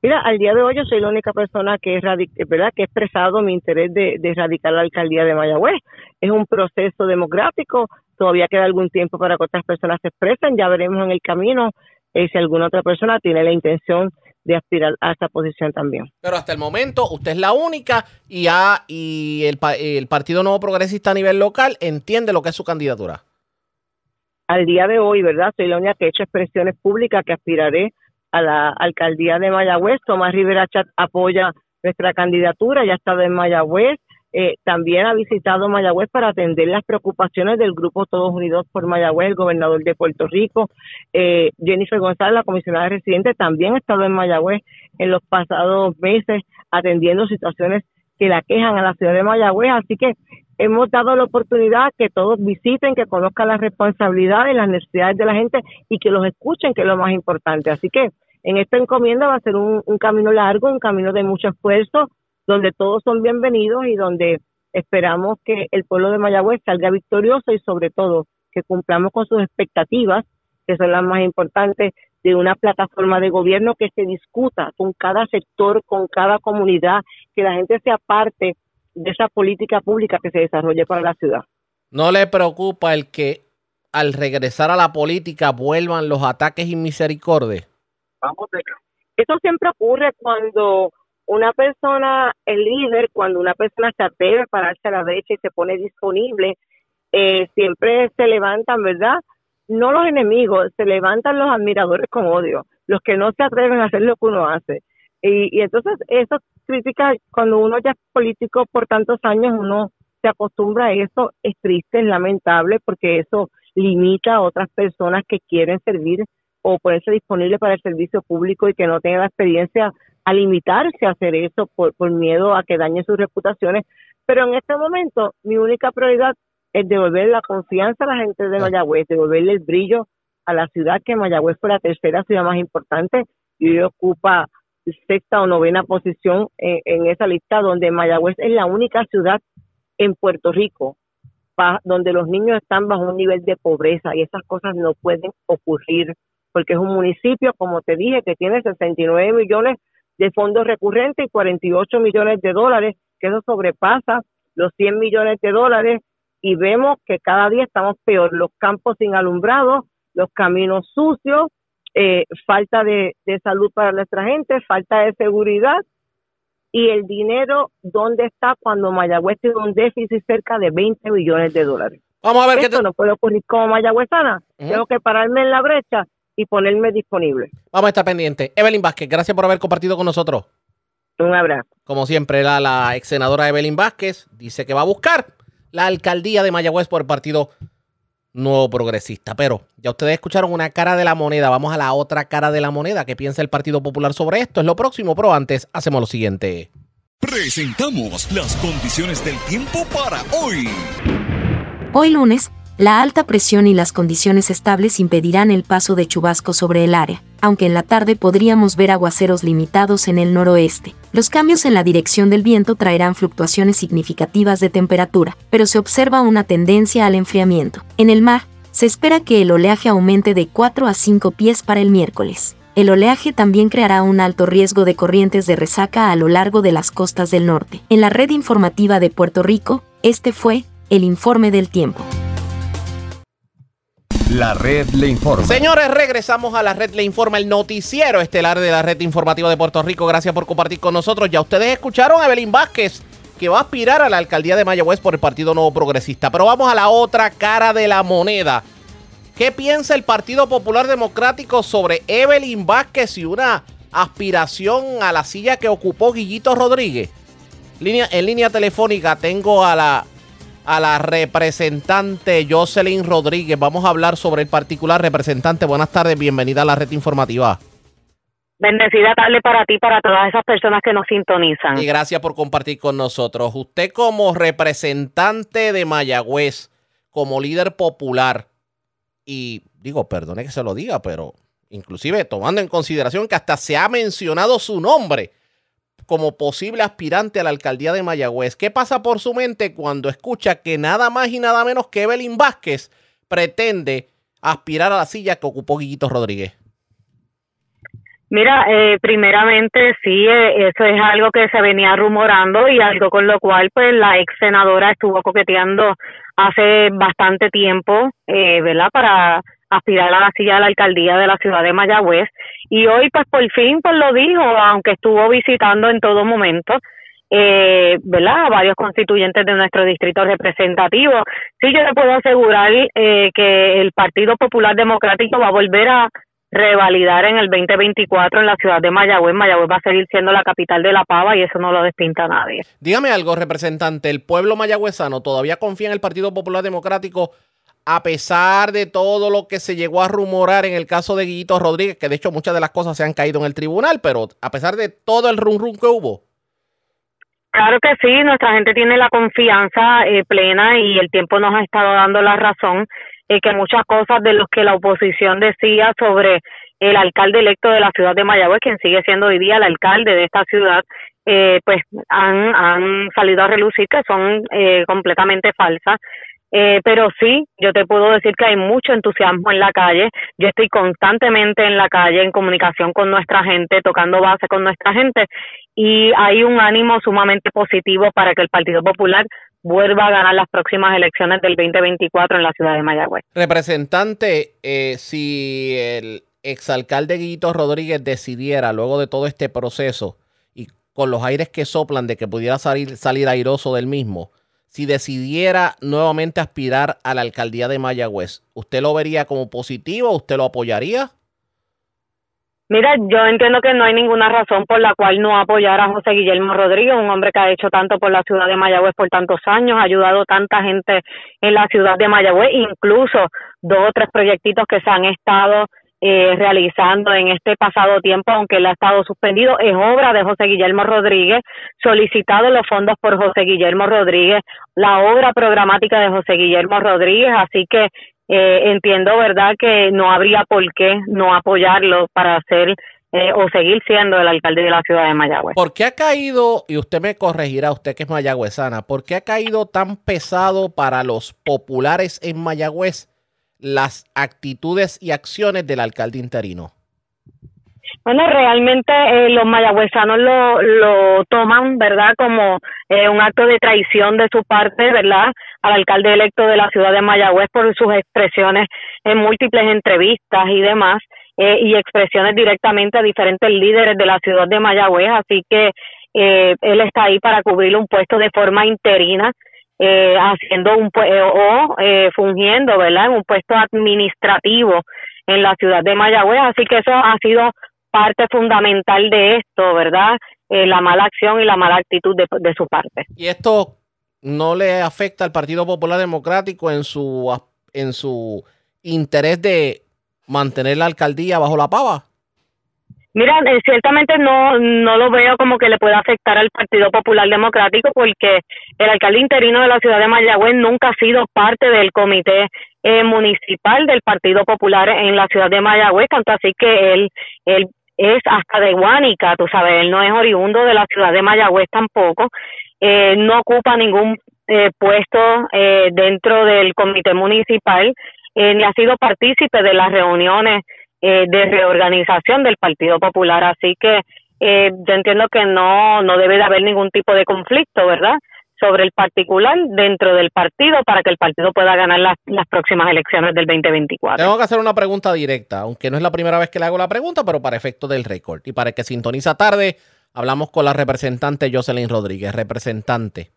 [SPEAKER 17] Mira, al día de hoy yo soy la única persona que es ¿verdad? que he expresado mi interés de, de radicar la alcaldía de Mayagüez. Es un proceso democrático, todavía queda algún tiempo para que otras personas se expresen, ya veremos en el camino eh, si alguna otra persona tiene la intención de aspirar a esa posición también.
[SPEAKER 2] Pero hasta el momento usted es la única y, ha- y el, el Partido Nuevo Progresista a nivel local entiende lo que es su candidatura.
[SPEAKER 17] Al día de hoy, ¿verdad? Soy la única que he hecho expresiones públicas que aspiraré a la alcaldía de Mayagüez. Tomás Rivera Chat apoya nuestra candidatura, ya ha estado en Mayagüez. Eh, también ha visitado Mayagüez para atender las preocupaciones del grupo Todos Unidos por Mayagüez, el gobernador de Puerto Rico. Eh, Jennifer González, la comisionada residente, también ha estado en Mayagüez en los pasados meses atendiendo situaciones que la quejan a la ciudad de Mayagüez. Así que hemos dado la oportunidad que todos visiten, que conozcan las responsabilidades, las necesidades de la gente y que los escuchen, que es lo más importante. Así que en esta encomienda va a ser un, un camino largo, un camino de mucho esfuerzo, donde todos son bienvenidos y donde esperamos que el pueblo de Mayagüez salga victorioso y sobre todo que cumplamos con sus expectativas, que son las más importantes, de una plataforma de gobierno que se discuta con cada sector, con cada comunidad, que la gente sea parte de esa política pública que se desarrolle para la ciudad.
[SPEAKER 2] ¿No le preocupa el que al regresar a la política vuelvan los ataques y misericordia?
[SPEAKER 17] Eso siempre ocurre cuando una persona, el líder, cuando una persona se atreve a pararse a la derecha y se pone disponible, eh, siempre se levantan, ¿verdad? No los enemigos, se levantan los admiradores con odio, los que no se atreven a hacer lo que uno hace. Y, y entonces esas críticas, cuando uno ya es político por tantos años, uno se acostumbra a eso, es triste, es lamentable, porque eso limita a otras personas que quieren servir o ponerse disponible para el servicio público y que no tenga la experiencia a limitarse a hacer eso por, por miedo a que dañe sus reputaciones. Pero en este momento mi única prioridad es devolver la confianza a la gente de Mayagüez, devolverle el brillo a la ciudad, que Mayagüez fue la tercera ciudad más importante y hoy ocupa sexta o novena posición en, en esa lista, donde Mayagüez es la única ciudad en Puerto Rico donde los niños están bajo un nivel de pobreza y esas cosas no pueden ocurrir porque es un municipio, como te dije, que tiene 69 millones de fondos recurrentes y 48 millones de dólares, que eso sobrepasa los 100 millones de dólares y vemos que cada día estamos peor, los campos sin alumbrado, los caminos sucios, eh, falta de, de salud para nuestra gente, falta de seguridad y el dinero, ¿dónde está cuando Mayagüez tiene un déficit cerca de 20 millones de dólares?
[SPEAKER 2] Vamos a ver qué
[SPEAKER 17] Esto no puede ocurrir como mayagüezana. Tengo que pararme en la brecha y ponerme disponible.
[SPEAKER 2] Vamos a estar pendientes. Evelyn Vázquez, gracias por haber compartido con nosotros.
[SPEAKER 17] Un abrazo.
[SPEAKER 2] Como siempre, la, la ex senadora Evelyn Vázquez dice que va a buscar la alcaldía de Mayagüez por el Partido Nuevo Progresista. Pero ya ustedes escucharon una cara de la moneda. Vamos a la otra cara de la moneda. ¿Qué piensa el Partido Popular sobre esto? Es lo próximo, pero antes hacemos lo siguiente.
[SPEAKER 4] Presentamos las condiciones del tiempo para hoy.
[SPEAKER 5] Hoy lunes, la alta presión y las condiciones estables impedirán el paso de chubascos sobre el área, aunque en la tarde podríamos ver aguaceros limitados en el noroeste. Los cambios en la dirección del viento traerán fluctuaciones significativas de temperatura, pero se observa una tendencia al enfriamiento. En el mar, se espera que el oleaje aumente de 4 a 5 pies para el miércoles. El oleaje también creará un alto riesgo de corrientes de resaca a lo largo de las costas del norte. En la red informativa de Puerto Rico, este fue el informe del tiempo.
[SPEAKER 6] La red le informa.
[SPEAKER 2] Señores, regresamos a la red Le Informa, el noticiero estelar de la red informativa de Puerto Rico. Gracias por compartir con nosotros. Ya ustedes escucharon a Evelyn Vázquez, que va a aspirar a la alcaldía de Mayagüez por el Partido Nuevo Progresista. Pero vamos a la otra cara de la moneda. ¿Qué piensa el Partido Popular Democrático sobre Evelyn Vázquez y una aspiración a la silla que ocupó Guillito Rodríguez? Línea, en línea telefónica tengo a la, a la representante Jocelyn Rodríguez. Vamos a hablar sobre el particular representante. Buenas tardes, bienvenida a la red informativa.
[SPEAKER 18] Bendecida tarde para ti, para todas esas personas que nos sintonizan.
[SPEAKER 2] Y gracias por compartir con nosotros. Usted como representante de Mayagüez, como líder popular, y digo, perdone que se lo diga, pero inclusive tomando en consideración que hasta se ha mencionado su nombre como posible aspirante a la alcaldía de Mayagüez. ¿Qué pasa por su mente cuando escucha que nada más y nada menos que Evelyn Vázquez pretende aspirar a la silla que ocupó Guillito Rodríguez?
[SPEAKER 18] Mira, eh, primeramente sí, eh, eso es algo que se venía rumorando y algo con lo cual pues la ex senadora estuvo coqueteando hace bastante tiempo, eh, ¿verdad? Para aspirar a la silla de la alcaldía de la ciudad de Mayagüez y hoy pues por fin pues lo dijo, aunque estuvo visitando en todo momento, eh, ¿verdad? A varios constituyentes de nuestro distrito representativo. Sí, yo le puedo asegurar eh, que el Partido Popular Democrático va a volver a revalidar en el 2024 en la ciudad de Mayagüez. Mayagüez va a seguir siendo la capital de la pava y eso no lo despinta nadie.
[SPEAKER 2] Dígame algo, representante. ¿El pueblo mayagüezano todavía confía en el Partido Popular Democrático a pesar de todo lo que se llegó a rumorar en el caso de Guillito Rodríguez? Que de hecho muchas de las cosas se han caído en el tribunal, pero a pesar de todo el rum rum que hubo.
[SPEAKER 18] Claro que sí, nuestra gente tiene la confianza eh, plena y el tiempo nos ha estado dando la razón eh, que muchas cosas de los que la oposición decía sobre el alcalde electo de la ciudad de Mayagüez, quien sigue siendo hoy día el alcalde de esta ciudad, eh, pues han, han salido a relucir que son eh, completamente falsas. Eh, pero sí, yo te puedo decir que hay mucho entusiasmo en la calle. Yo estoy constantemente en la calle, en comunicación con nuestra gente, tocando base con nuestra gente, y hay un ánimo sumamente positivo para que el Partido Popular vuelva a ganar las próximas elecciones del 2024 en la ciudad de Mayagüez.
[SPEAKER 2] Representante, eh, si el exalcalde Guillito Rodríguez decidiera, luego de todo este proceso, y con los aires que soplan de que pudiera salir, salir airoso del mismo, si decidiera nuevamente aspirar a la alcaldía de Mayagüez, ¿usted lo vería como positivo? ¿Usted lo apoyaría?
[SPEAKER 18] Mira, yo entiendo que no hay ninguna razón por la cual no apoyar a José Guillermo Rodríguez, un hombre que ha hecho tanto por la ciudad de Mayagüez por tantos años, ha ayudado tanta gente en la ciudad de Mayagüez, incluso dos o tres proyectitos que se han estado eh, realizando en este pasado tiempo, aunque él ha estado suspendido, es obra de José Guillermo Rodríguez, solicitado los fondos por José Guillermo Rodríguez, la obra programática de José Guillermo Rodríguez, así que eh, entiendo, ¿verdad?, que no habría por qué no apoyarlo para hacer eh, o seguir siendo el alcalde de la ciudad de Mayagüez.
[SPEAKER 2] ¿Por qué ha caído, y usted me corregirá, usted que es mayagüezana, ¿por qué ha caído tan pesado para los populares en Mayagüez las actitudes y acciones del alcalde interino?
[SPEAKER 18] Bueno, realmente eh, los mayagüezanos lo, lo toman, ¿verdad?, como eh, un acto de traición de su parte, ¿verdad?, al alcalde electo de la ciudad de Mayagüez por sus expresiones en múltiples entrevistas y demás, eh, y expresiones directamente a diferentes líderes de la ciudad de Mayagüez, así que él está ahí para cubrir un puesto de forma interina, haciendo un o fungiendo, ¿verdad?, en un puesto administrativo en la ciudad de Mayagüez, así que eso ha sido parte fundamental de esto, ¿verdad? Eh, la mala acción y la mala actitud de, de, su parte.
[SPEAKER 2] ¿Y esto no le afecta al Partido Popular Democrático en su, en su interés de mantener la alcaldía bajo la pava?
[SPEAKER 18] Mira, eh, ciertamente no, no lo veo como que le pueda afectar al Partido Popular Democrático porque el alcalde interino de la ciudad de Mayagüez nunca ha sido parte del comité eh, municipal del Partido Popular en la ciudad de Mayagüez, tanto así que él, él es hasta de Guánica, tú sabes, él no es oriundo de la ciudad de Mayagüez tampoco, eh, no ocupa ningún eh, puesto eh, dentro del comité municipal, eh, ni ha sido partícipe de las reuniones eh, de reorganización del Partido Popular, así que eh, yo entiendo que no, no debe de haber ningún tipo de conflicto, ¿verdad? sobre el particular dentro del partido para que el partido pueda ganar las, las próximas elecciones del 2024.
[SPEAKER 2] Tengo que hacer una pregunta directa, aunque no es la primera vez que le hago la pregunta, pero para efecto del récord. Y para que sintoniza tarde, hablamos con la representante Jocelyn Rodríguez. Representante,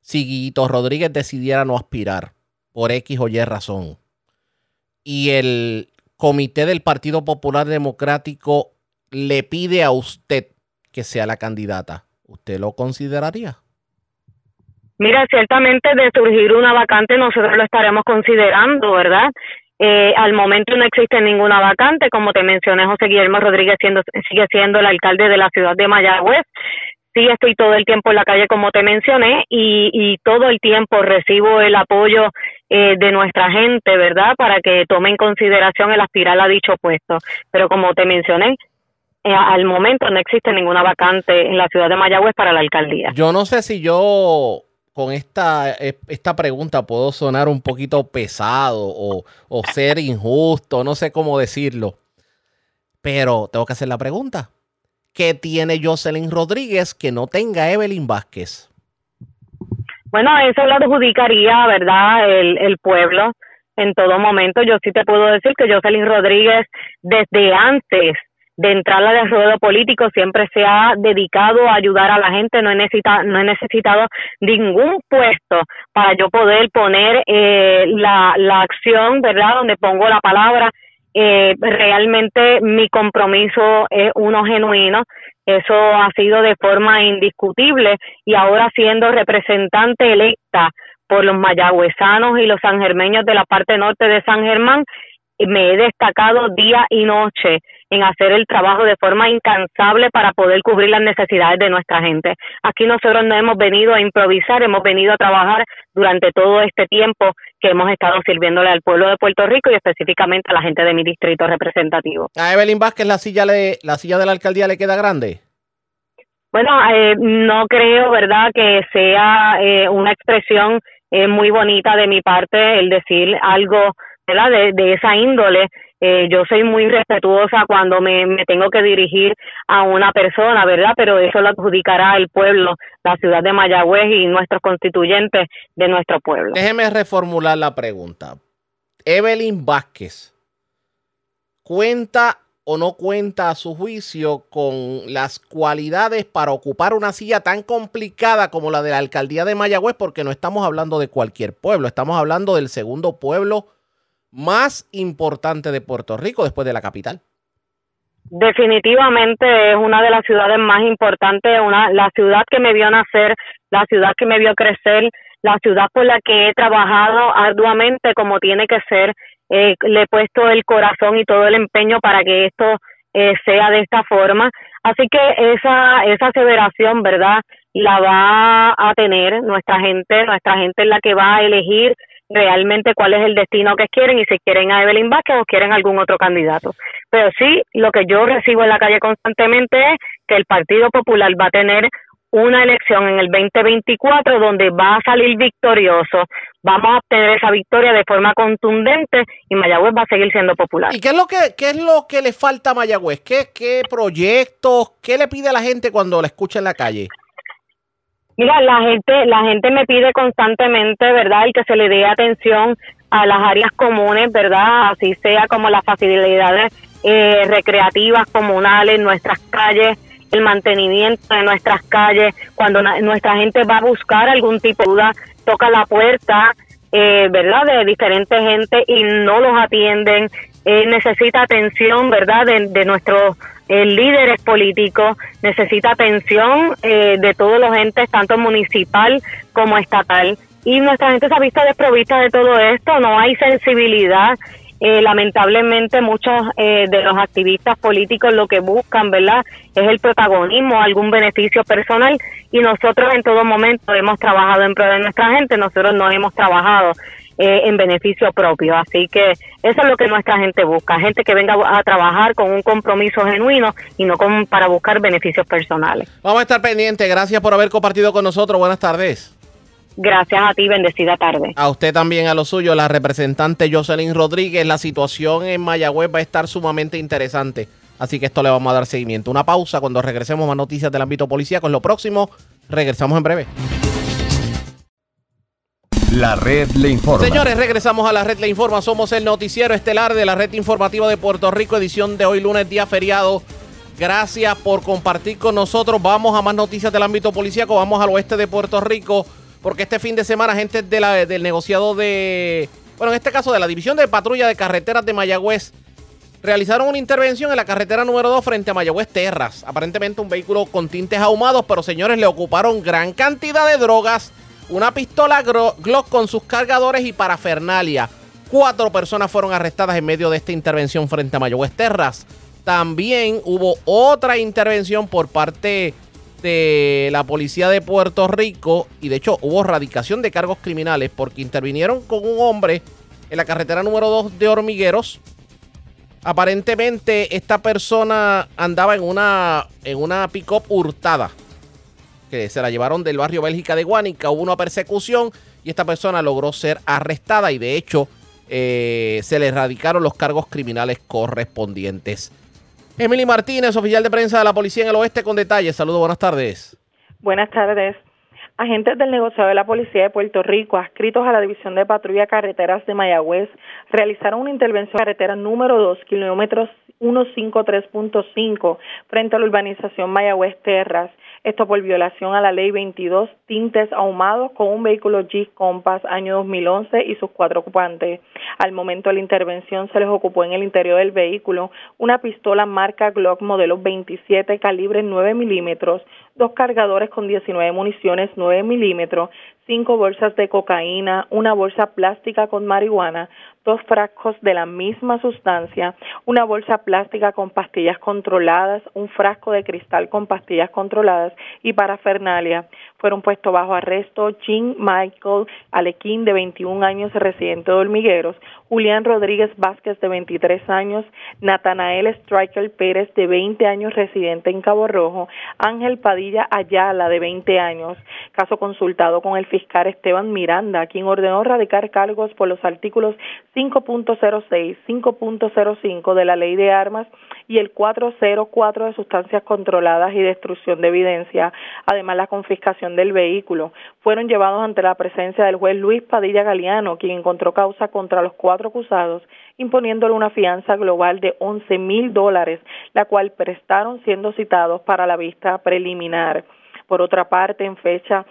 [SPEAKER 2] si Guito Rodríguez decidiera no aspirar por X o Y razón, y el comité del Partido Popular Democrático le pide a usted que sea la candidata, ¿usted lo consideraría?
[SPEAKER 18] Mira, ciertamente de surgir una vacante nosotros lo estaremos considerando, ¿verdad? Eh, al momento no existe ninguna vacante, como te mencioné, José Guillermo Rodríguez siendo, sigue siendo el alcalde de la ciudad de Mayagüez. Sí, estoy todo el tiempo en la calle, como te mencioné, y, y todo el tiempo recibo el apoyo eh, de nuestra gente, ¿verdad? Para que tome en consideración el aspirar a dicho puesto. Pero como te mencioné, eh, al momento no existe ninguna vacante en la ciudad de Mayagüez para la alcaldía.
[SPEAKER 2] Yo no sé si yo con esta, esta pregunta puedo sonar un poquito pesado o, o, ser injusto, no sé cómo decirlo. Pero tengo que hacer la pregunta. ¿Qué tiene Jocelyn Rodríguez que no tenga Evelyn Vázquez?
[SPEAKER 18] Bueno, eso lo adjudicaría, ¿verdad? El, el pueblo en todo momento. Yo sí te puedo decir que Jocelyn Rodríguez, desde antes de entrar al ruedo político siempre se ha dedicado a ayudar a la gente, no he, necesita, no he necesitado ningún puesto para yo poder poner eh, la, la acción, ¿verdad? Donde pongo la palabra. Eh, realmente mi compromiso es uno genuino, eso ha sido de forma indiscutible. Y ahora siendo representante electa por los mayagüezanos y los sangermeños de la parte norte de San Germán, me he destacado día y noche en hacer el trabajo de forma incansable para poder cubrir las necesidades de nuestra gente. Aquí nosotros no hemos venido a improvisar, hemos venido a trabajar durante todo este tiempo que hemos estado sirviéndole al pueblo de Puerto Rico y específicamente a la gente de mi distrito representativo.
[SPEAKER 2] A Evelyn Vázquez la silla, le, la silla de la alcaldía le queda grande.
[SPEAKER 18] Bueno, eh, no creo, ¿verdad?, que sea eh, una expresión eh, muy bonita de mi parte el decir algo de, de esa índole. Eh, yo soy muy respetuosa cuando me, me, tengo que dirigir a una persona, ¿verdad? Pero eso lo adjudicará el pueblo, la ciudad de Mayagüez y nuestros constituyentes de nuestro pueblo.
[SPEAKER 2] Déjeme reformular la pregunta. Evelyn Vázquez, ¿cuenta o no cuenta a su juicio con las cualidades para ocupar una silla tan complicada como la de la alcaldía de Mayagüez? Porque no estamos hablando de cualquier pueblo, estamos hablando del segundo pueblo más importante de Puerto Rico después de la capital.
[SPEAKER 18] Definitivamente es una de las ciudades más importantes, una la ciudad que me vio nacer, la ciudad que me vio crecer, la ciudad por la que he trabajado arduamente como tiene que ser eh, le he puesto el corazón y todo el empeño para que esto eh, sea de esta forma. Así que esa, esa aseveración, ¿verdad? La va a tener nuestra gente, nuestra gente es la que va a elegir realmente cuál es el destino que quieren y si quieren a Evelyn Vázquez o quieren algún otro candidato. Pero sí, lo que yo recibo en la calle constantemente es que el Partido Popular va a tener una elección en el 2024 donde va a salir victorioso. Vamos a obtener esa victoria de forma contundente y Mayagüez va a seguir siendo popular.
[SPEAKER 2] ¿Y qué es lo que, qué es lo que le falta a Mayagüez? ¿Qué, ¿Qué proyectos? ¿Qué le pide a la gente cuando la escucha en la calle?
[SPEAKER 18] Mira, la gente, la gente me pide constantemente, ¿verdad? Y que se le dé atención a las áreas comunes, ¿verdad? Así sea como las facilidades eh, recreativas comunales, nuestras calles, el mantenimiento de nuestras calles, cuando nuestra gente va a buscar algún tipo de duda, toca la puerta, eh, ¿verdad? De diferentes gente y no los atienden, eh, necesita atención, ¿verdad? De, de nuestros eh, líderes políticos, necesita atención eh, de todos los entes, tanto municipal como estatal. Y nuestra gente se ha visto desprovista de todo esto, no hay sensibilidad eh, lamentablemente muchos eh, de los activistas políticos lo que buscan, ¿verdad? Es el protagonismo, algún beneficio personal y nosotros en todo momento hemos trabajado en pro de nuestra gente, nosotros no hemos trabajado eh, en beneficio propio, así que eso es lo que nuestra gente busca, gente que venga a trabajar con un compromiso genuino y no con, para buscar beneficios personales.
[SPEAKER 2] Vamos a estar pendientes, gracias por haber compartido con nosotros, buenas tardes.
[SPEAKER 18] Gracias a ti, bendecida tarde.
[SPEAKER 2] A usted también, a lo suyo, la representante Jocelyn Rodríguez. La situación en Mayagüez va a estar sumamente interesante. Así que esto le vamos a dar seguimiento. Una pausa cuando regresemos más noticias del ámbito policíaco. En lo próximo, regresamos en breve.
[SPEAKER 6] La red le informa.
[SPEAKER 2] Señores, regresamos a la red le informa. Somos el noticiero estelar de la red informativa de Puerto Rico, edición de hoy lunes, día feriado. Gracias por compartir con nosotros. Vamos a más noticias del ámbito policíaco. Vamos al oeste de Puerto Rico porque este fin de semana gente del negociado de, bueno, en este caso de la División de Patrulla de Carreteras de Mayagüez, realizaron una intervención en la carretera número 2 frente a Mayagüez Terras. Aparentemente un vehículo con tintes ahumados, pero señores, le ocuparon gran cantidad de drogas, una pistola Glock con sus cargadores y parafernalia. Cuatro personas fueron arrestadas en medio de esta intervención frente a Mayagüez Terras. También hubo otra intervención por parte de la policía de Puerto Rico y de hecho hubo radicación de cargos criminales porque intervinieron con un hombre en la carretera número 2 de Hormigueros. Aparentemente esta persona andaba en una, en una pick-up hurtada que se la llevaron del barrio Bélgica de Guánica. Hubo una persecución y esta persona logró ser arrestada y de hecho eh, se le erradicaron los cargos criminales correspondientes. Emily Martínez, oficial de prensa de la Policía en el Oeste, con detalles. Saludos, buenas tardes.
[SPEAKER 15] Buenas tardes. Agentes del negociado de la Policía de Puerto Rico, adscritos a la División de Patrulla Carreteras de Mayagüez, realizaron una intervención en carretera número 2, kilómetros 153.5, frente a la urbanización Mayagüez Terras. Esto por violación a la ley 22, tintes ahumados con un vehículo Jeep Compass año 2011 y sus cuatro ocupantes. Al momento de la intervención se les ocupó en el interior del vehículo una pistola marca Glock modelo 27 calibre 9 milímetros, dos cargadores con 19 municiones 9 milímetros, cinco bolsas de cocaína, una bolsa plástica con marihuana, dos frascos de la misma sustancia, una bolsa plástica con pastillas controladas, un frasco de cristal con pastillas controladas y parafernalia. Fueron puestos bajo arresto Jean Michael Alequín, de 21 años, residente de Hormigueros, Julián Rodríguez Vázquez, de 23 años, Natanael Striker Pérez, de 20 años, residente en Cabo Rojo, Ángel Padilla Ayala, de 20 años. Caso consultado con el fiscal Esteban Miranda, quien ordenó radicar cargos por los artículos 5.06, 5.05 de la Ley de Armas y el 404 de sustancias controladas y destrucción de evidencia, además la confiscación del vehículo. Fueron llevados ante la presencia del juez Luis Padilla Galeano, quien encontró causa contra los cuatro acusados, imponiéndole una fianza global de 11 mil dólares, la cual prestaron siendo citados para la vista preliminar. Por otra parte, en fecha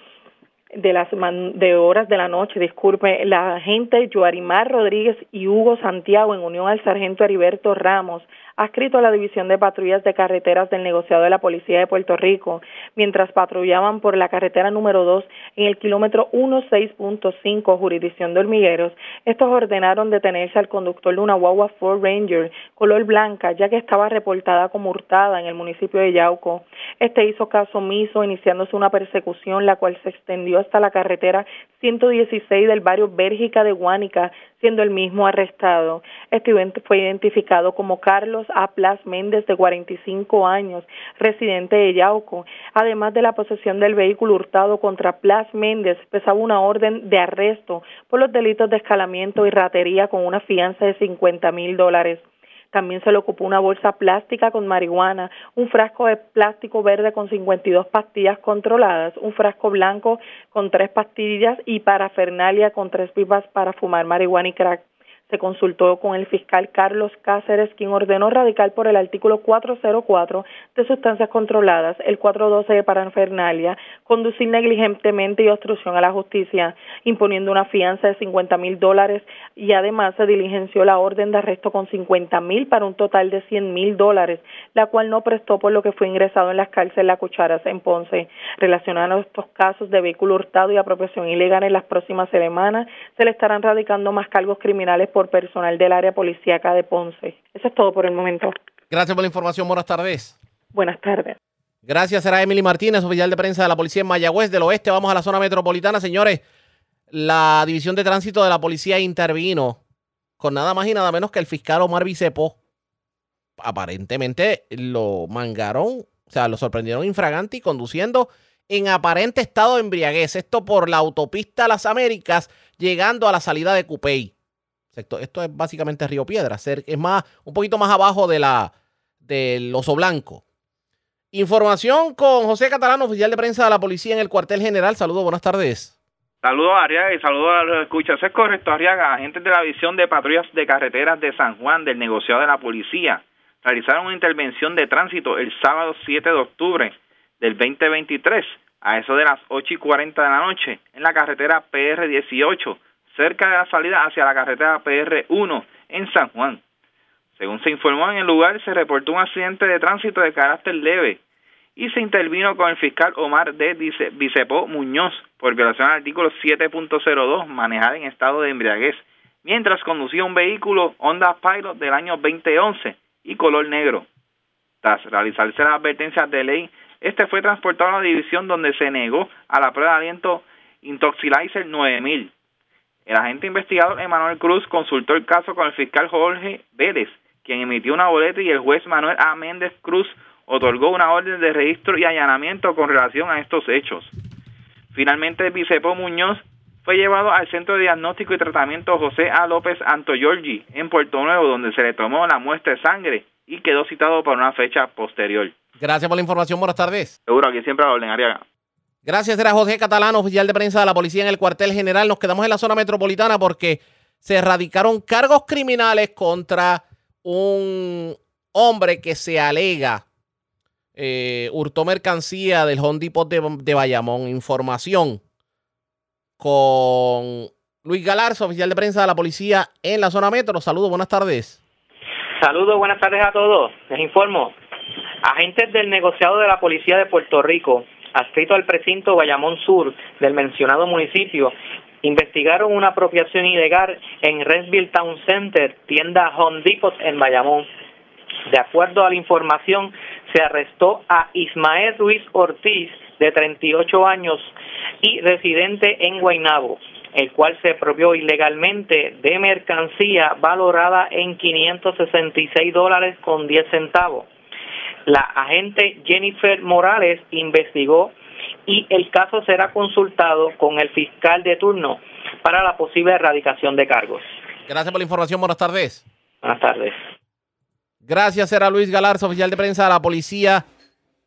[SPEAKER 15] de las man- de horas de la noche, disculpe, la agente Joarimar Rodríguez y Hugo Santiago en unión al sargento Heriberto Ramos adscrito a la División de Patrullas de Carreteras del negociado de la Policía de Puerto Rico, mientras patrullaban por la carretera número 2 en el kilómetro 16.5, jurisdicción de Hormigueros. Estos ordenaron detenerse al conductor de una guagua Ford Ranger color blanca, ya que estaba reportada como hurtada en el municipio de Yauco. Este hizo caso omiso, iniciándose una persecución, la cual se extendió hasta la carretera 116 del barrio Bélgica de Guánica, siendo el mismo arrestado. Este fue identificado como Carlos A. Plas Méndez, de 45 años, residente de Yauco. Además de la posesión del vehículo hurtado contra Plas Méndez, pesaba una orden de arresto por los delitos de escalamiento y ratería con una fianza de 50 mil dólares. También se le ocupó una bolsa plástica con marihuana, un frasco de plástico verde con 52 pastillas controladas, un frasco blanco con tres pastillas y parafernalia con tres pipas para fumar marihuana y crack. Se consultó con el fiscal Carlos Cáceres, quien ordenó radical por el artículo 404 de sustancias controladas, el 412 de parafernalia, conducir negligentemente y obstrucción a la justicia, imponiendo una fianza de 50 mil dólares y además se diligenció la orden de arresto con 50 mil para un total de 100 mil dólares, la cual no prestó por lo que fue ingresado en las cárceles La Cucharas en Ponce. Relacionado estos casos de vehículo hurtado y apropiación ilegal en las próximas semanas, se le estarán radicando más cargos criminales por personal del área policíaca de Ponce. Eso es todo por el momento.
[SPEAKER 2] Gracias por la información. Buenas tardes.
[SPEAKER 15] Buenas tardes.
[SPEAKER 2] Gracias, será Emily Martínez, oficial de prensa de la policía en Mayagüez del Oeste. Vamos a la zona metropolitana, señores. La división de tránsito de la policía intervino con nada más y nada menos que el fiscal Omar Vicepo. Aparentemente lo mangaron, o sea, lo sorprendieron infraganti conduciendo en aparente estado de embriaguez. Esto por la autopista Las Américas, llegando a la salida de Cupey. Esto, esto es básicamente Río Piedra, es más, un poquito más abajo de la del Oso Blanco. Información con José Catalán, oficial de prensa de la policía en el cuartel general. Saludos, buenas tardes.
[SPEAKER 19] Saludos a Arriaga y saludos a los escuchas. Es correcto, Arriaga. Agentes de la División de Patrullas de Carreteras de San Juan del negociado de la policía realizaron una intervención de tránsito el sábado 7 de octubre del 2023 a eso de las 8 y 40 de la noche en la carretera PR 18, cerca de la salida hacia la carretera PR 1 en San Juan. Según se informó en el lugar, se reportó un accidente de tránsito de carácter leve y se intervino con el fiscal Omar de Vicepó Muñoz por violación al artículo 7.02, manejar en estado de embriaguez, mientras conducía un vehículo Honda Pilot del año 2011 y color negro. Tras realizarse las advertencias de ley, este fue transportado a la división donde se negó a la prueba de aliento Intoxilizer 9000. El agente investigador Emanuel Cruz consultó el caso con el fiscal Jorge Vélez, quien emitió una boleta y el juez Manuel A. Méndez Cruz otorgó una orden de registro y allanamiento con relación a estos hechos. Finalmente, el Vicepo Muñoz fue llevado al Centro de Diagnóstico y Tratamiento José A. López Antoyorgi en Puerto Nuevo, donde se le tomó la muestra de sangre y quedó citado para una fecha posterior.
[SPEAKER 2] Gracias por la información, buenas tardes.
[SPEAKER 19] Seguro, aquí siempre hablen, Ariaga.
[SPEAKER 2] Gracias, era José Catalán, oficial de prensa de la policía en el cuartel general. Nos quedamos en la zona metropolitana porque se erradicaron cargos criminales contra un hombre que se alega eh, hurtó mercancía del Home Depot de, Bayamón. Información con Luis Galarza, oficial de prensa de la policía en la zona metro. Saludos, buenas tardes.
[SPEAKER 20] Saludos, buenas tardes a todos. Les informo. Agentes del negociado de la Policía de Puerto Rico, adscrito al precinto Bayamón Sur del mencionado municipio, investigaron una apropiación ilegal en Resville Town Center, tienda Home Depot en Bayamón. De acuerdo a la información, se arrestó a Ismael Ruiz Ortiz, de 38 años y residente en Guaynabo, el cual se apropió ilegalmente de mercancía valorada en 566 dólares con 10 centavos. La agente Jennifer Morales investigó y el caso será consultado con el fiscal de turno para la posible erradicación de cargos.
[SPEAKER 2] Gracias por la información, buenas tardes.
[SPEAKER 20] Buenas tardes.
[SPEAKER 2] Gracias, era Luis Galarza, oficial de prensa de la policía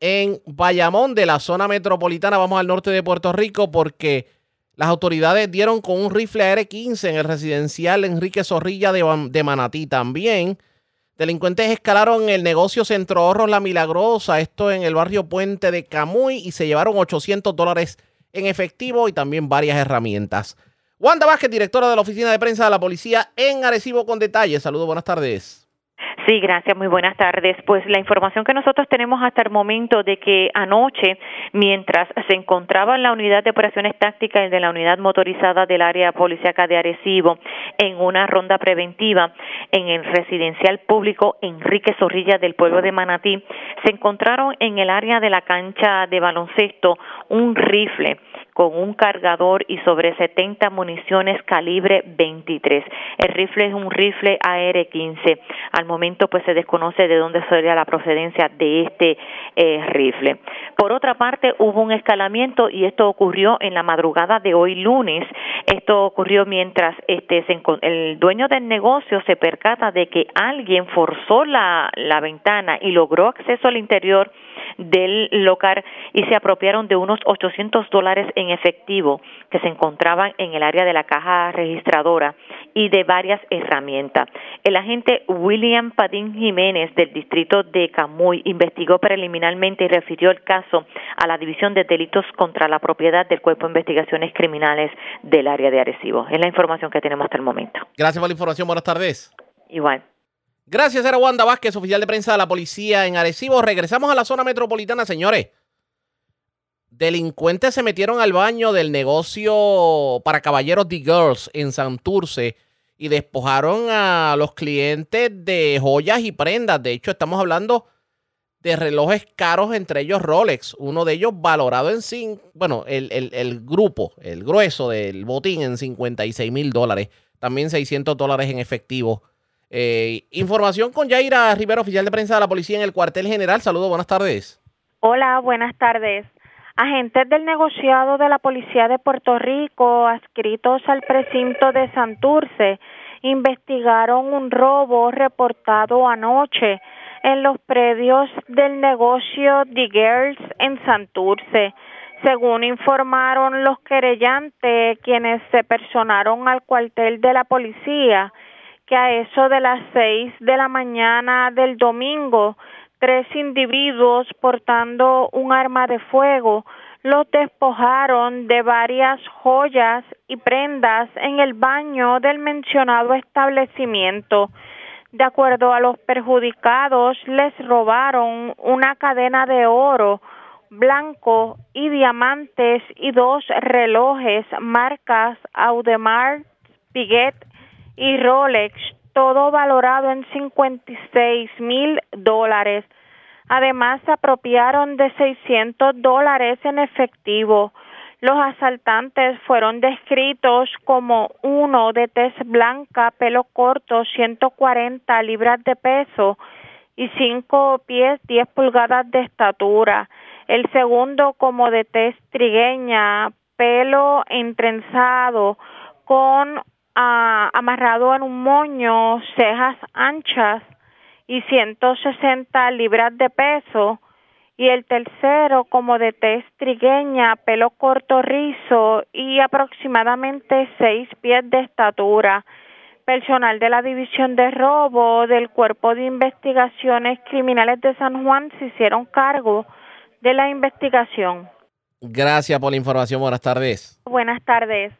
[SPEAKER 2] en Bayamón, de la zona metropolitana. Vamos al norte de Puerto Rico porque las autoridades dieron con un rifle AR-15 en el residencial Enrique Zorrilla de, Manatí. También delincuentes escalaron el negocio Centro Ahorros La Milagrosa, esto en el barrio Puente de Camuy, y se llevaron 800 dólares en efectivo y también varias herramientas. Wanda Vázquez, directora de la Oficina de Prensa de la Policía en Arecibo con detalles. Saludos, buenas tardes.
[SPEAKER 21] Sí, gracias. Muy buenas tardes. Pues la información que nosotros tenemos hasta el momento de que anoche, mientras se encontraba en la unidad de operaciones tácticas de la unidad motorizada del área policíaca de Arecibo en una ronda preventiva en el residencial público Enrique Zorrilla del pueblo de Manatí, se encontraron en el área de la cancha de baloncesto un rifle con un cargador y sobre 70 municiones calibre 23. El rifle es un rifle AR-15. Al momento pues se desconoce de dónde sería la procedencia de este eh, rifle. Por otra parte, hubo un escalamiento y esto ocurrió en la madrugada de hoy lunes. Esto ocurrió mientras este el dueño del negocio se percata de que alguien forzó la, la ventana y logró acceso al interior del local y se apropiaron de unos 800 dólares en efectivo que se encontraban en el área de la caja registradora y de varias herramientas. El agente William Padín Jiménez del distrito de Camuy investigó preliminarmente y refirió el caso a la División de Delitos contra la Propiedad del Cuerpo de Investigaciones Criminales del área de Arecibo. Es la información que tenemos hasta el momento.
[SPEAKER 2] Gracias por la información. Buenas tardes.
[SPEAKER 21] Igual.
[SPEAKER 2] Gracias, era Wanda Vázquez, oficial de prensa de la policía en Arecibo. Regresamos a la zona metropolitana, señores. Delincuentes se metieron al baño del negocio para caballeros The Girls en Santurce y despojaron a los clientes de joyas y prendas. De hecho, estamos hablando de relojes caros, entre ellos Rolex. Uno de ellos valorado en, cinco, bueno, el, el grupo, el grueso del botín en 56 mil dólares. También 600 dólares en efectivo eh, información con Yaira Rivera, oficial de prensa de la policía en el cuartel general. Saludos, buenas tardes.
[SPEAKER 22] Hola, buenas tardes. Agentes del negociado de la Policía de Puerto Rico, adscritos al precinto de Santurce, investigaron un robo reportado anoche en los predios del negocio The Girls en Santurce. Según informaron los querellantes, quienes se personaron al cuartel de la policía, que a eso de las seis de la mañana del domingo, tres individuos portando un arma de fuego los despojaron de varias joyas y prendas en el baño del mencionado establecimiento. De acuerdo a los perjudicados, les robaron una cadena de oro blanco y diamantes y dos relojes marcas Audemars Piguet y Rolex, todo valorado en 56 mil dólares. Además, se apropiaron de 600 dólares en efectivo. Los asaltantes fueron descritos como uno de tez blanca, pelo corto, 140 libras de peso y 5 pies 10 pulgadas de estatura. El segundo como de tez trigueña, pelo entrenzado con amarrado en un moño, cejas anchas y 160 libras de peso. Y el tercero como de tez trigueña, pelo corto rizo y aproximadamente seis pies de estatura. Personal de la División de Robo del Cuerpo de Investigaciones Criminales de San Juan se hicieron cargo de la investigación.
[SPEAKER 2] Gracias por la información. Buenas tardes.
[SPEAKER 22] Buenas tardes.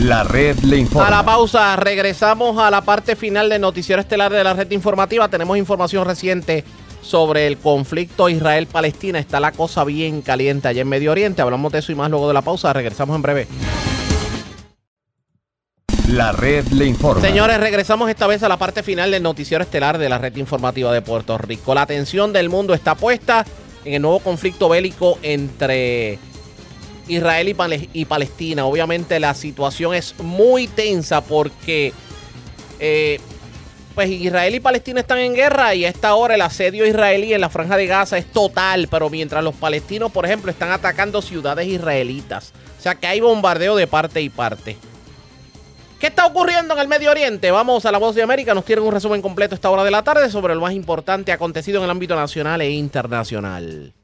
[SPEAKER 6] La red le informa.
[SPEAKER 2] A la pausa, regresamos a la parte final del noticiero estelar de la red informativa. Tenemos información reciente sobre el conflicto Israel-Palestina. Está la cosa bien caliente allá en Medio Oriente. Hablamos de eso y más luego de la pausa. Regresamos en breve.
[SPEAKER 6] La red le informa.
[SPEAKER 2] Señores, regresamos esta vez a la parte final del noticiero estelar de la red informativa de Puerto Rico. La atención del mundo está puesta en el nuevo conflicto bélico entre Israel y, Palestina. Obviamente la situación es muy tensa porque eh, pues Israel y Palestina están en guerra y a esta hora el asedio israelí en la franja de Gaza es total, pero mientras los palestinos, por ejemplo, están atacando ciudades israelitas. O sea que hay bombardeo de parte y parte. ¿Qué está ocurriendo en el Medio Oriente? Vamos a la voz de América, nos tienen un resumen completo esta hora de la tarde sobre lo más importante acontecido en el ámbito nacional e internacional.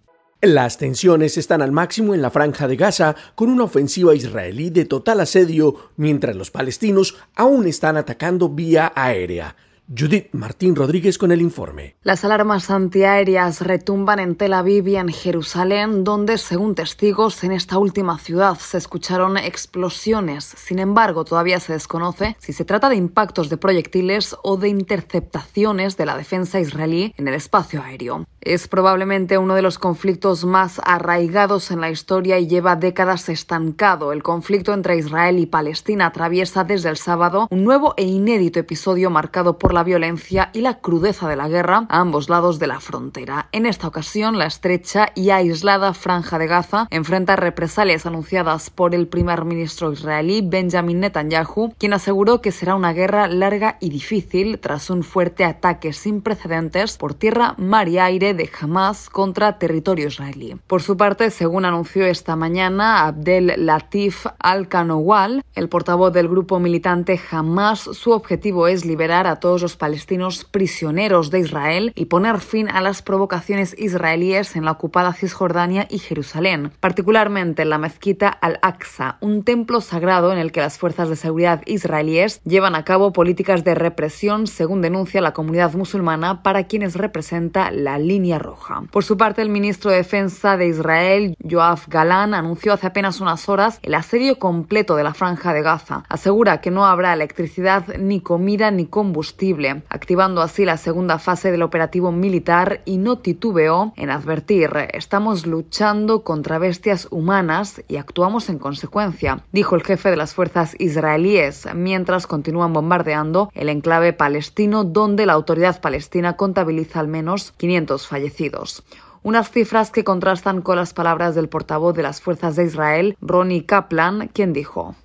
[SPEAKER 23] Las tensiones están al máximo en la franja de Gaza con una ofensiva israelí de total asedio mientras los palestinos aún están atacando vía aérea.
[SPEAKER 24] Judith Martín Rodríguez con el informe.
[SPEAKER 25] Las alarmas antiaéreas retumban en Tel Aviv y en Jerusalén, donde, según testigos, en esta última ciudad se escucharon explosiones. Sin embargo, todavía se desconoce si se trata de impactos de proyectiles o de interceptaciones de la defensa israelí en el espacio aéreo. Es probablemente uno de los conflictos más arraigados en la historia y lleva décadas estancado. El conflicto entre Israel y Palestina atraviesa desde el sábado un nuevo e inédito episodio marcado por la violencia y la crudeza de la guerra a ambos lados de la frontera. En esta ocasión, la estrecha y aislada franja de Gaza enfrenta represalias anunciadas por el primer ministro israelí Benjamin Netanyahu, quien aseguró que será una guerra larga y difícil tras un fuerte ataque sin precedentes por tierra, mar y aire de Hamas contra territorio israelí. Por su parte, según anunció esta mañana Abdel Latif Al-Kanowal, el portavoz del grupo militante Hamas, su objetivo es liberar a todos los palestinos prisioneros de Israel y poner fin a las provocaciones israelíes en la ocupada Cisjordania y Jerusalén, particularmente en la mezquita Al-Aqsa, un templo sagrado en el que las fuerzas de seguridad israelíes llevan a cabo políticas de represión, según denuncia la comunidad musulmana, para quienes representa la línea roja. Por su parte, el ministro de Defensa de Israel, Yoav Galan, anunció hace apenas unas horas el asedio completo de la franja de Gaza. Asegura que no habrá electricidad, ni comida, ni combustible, activando así la segunda fase del operativo militar y no titubeó en advertir, estamos luchando contra bestias humanas y actuamos en consecuencia, dijo el jefe de las fuerzas israelíes, mientras continúan bombardeando el enclave palestino donde la autoridad palestina contabiliza al menos 500 fallecidos unas cifras que contrastan con las palabras del portavoz de las fuerzas de Israel, Ronnie Kaplan, quien dijo.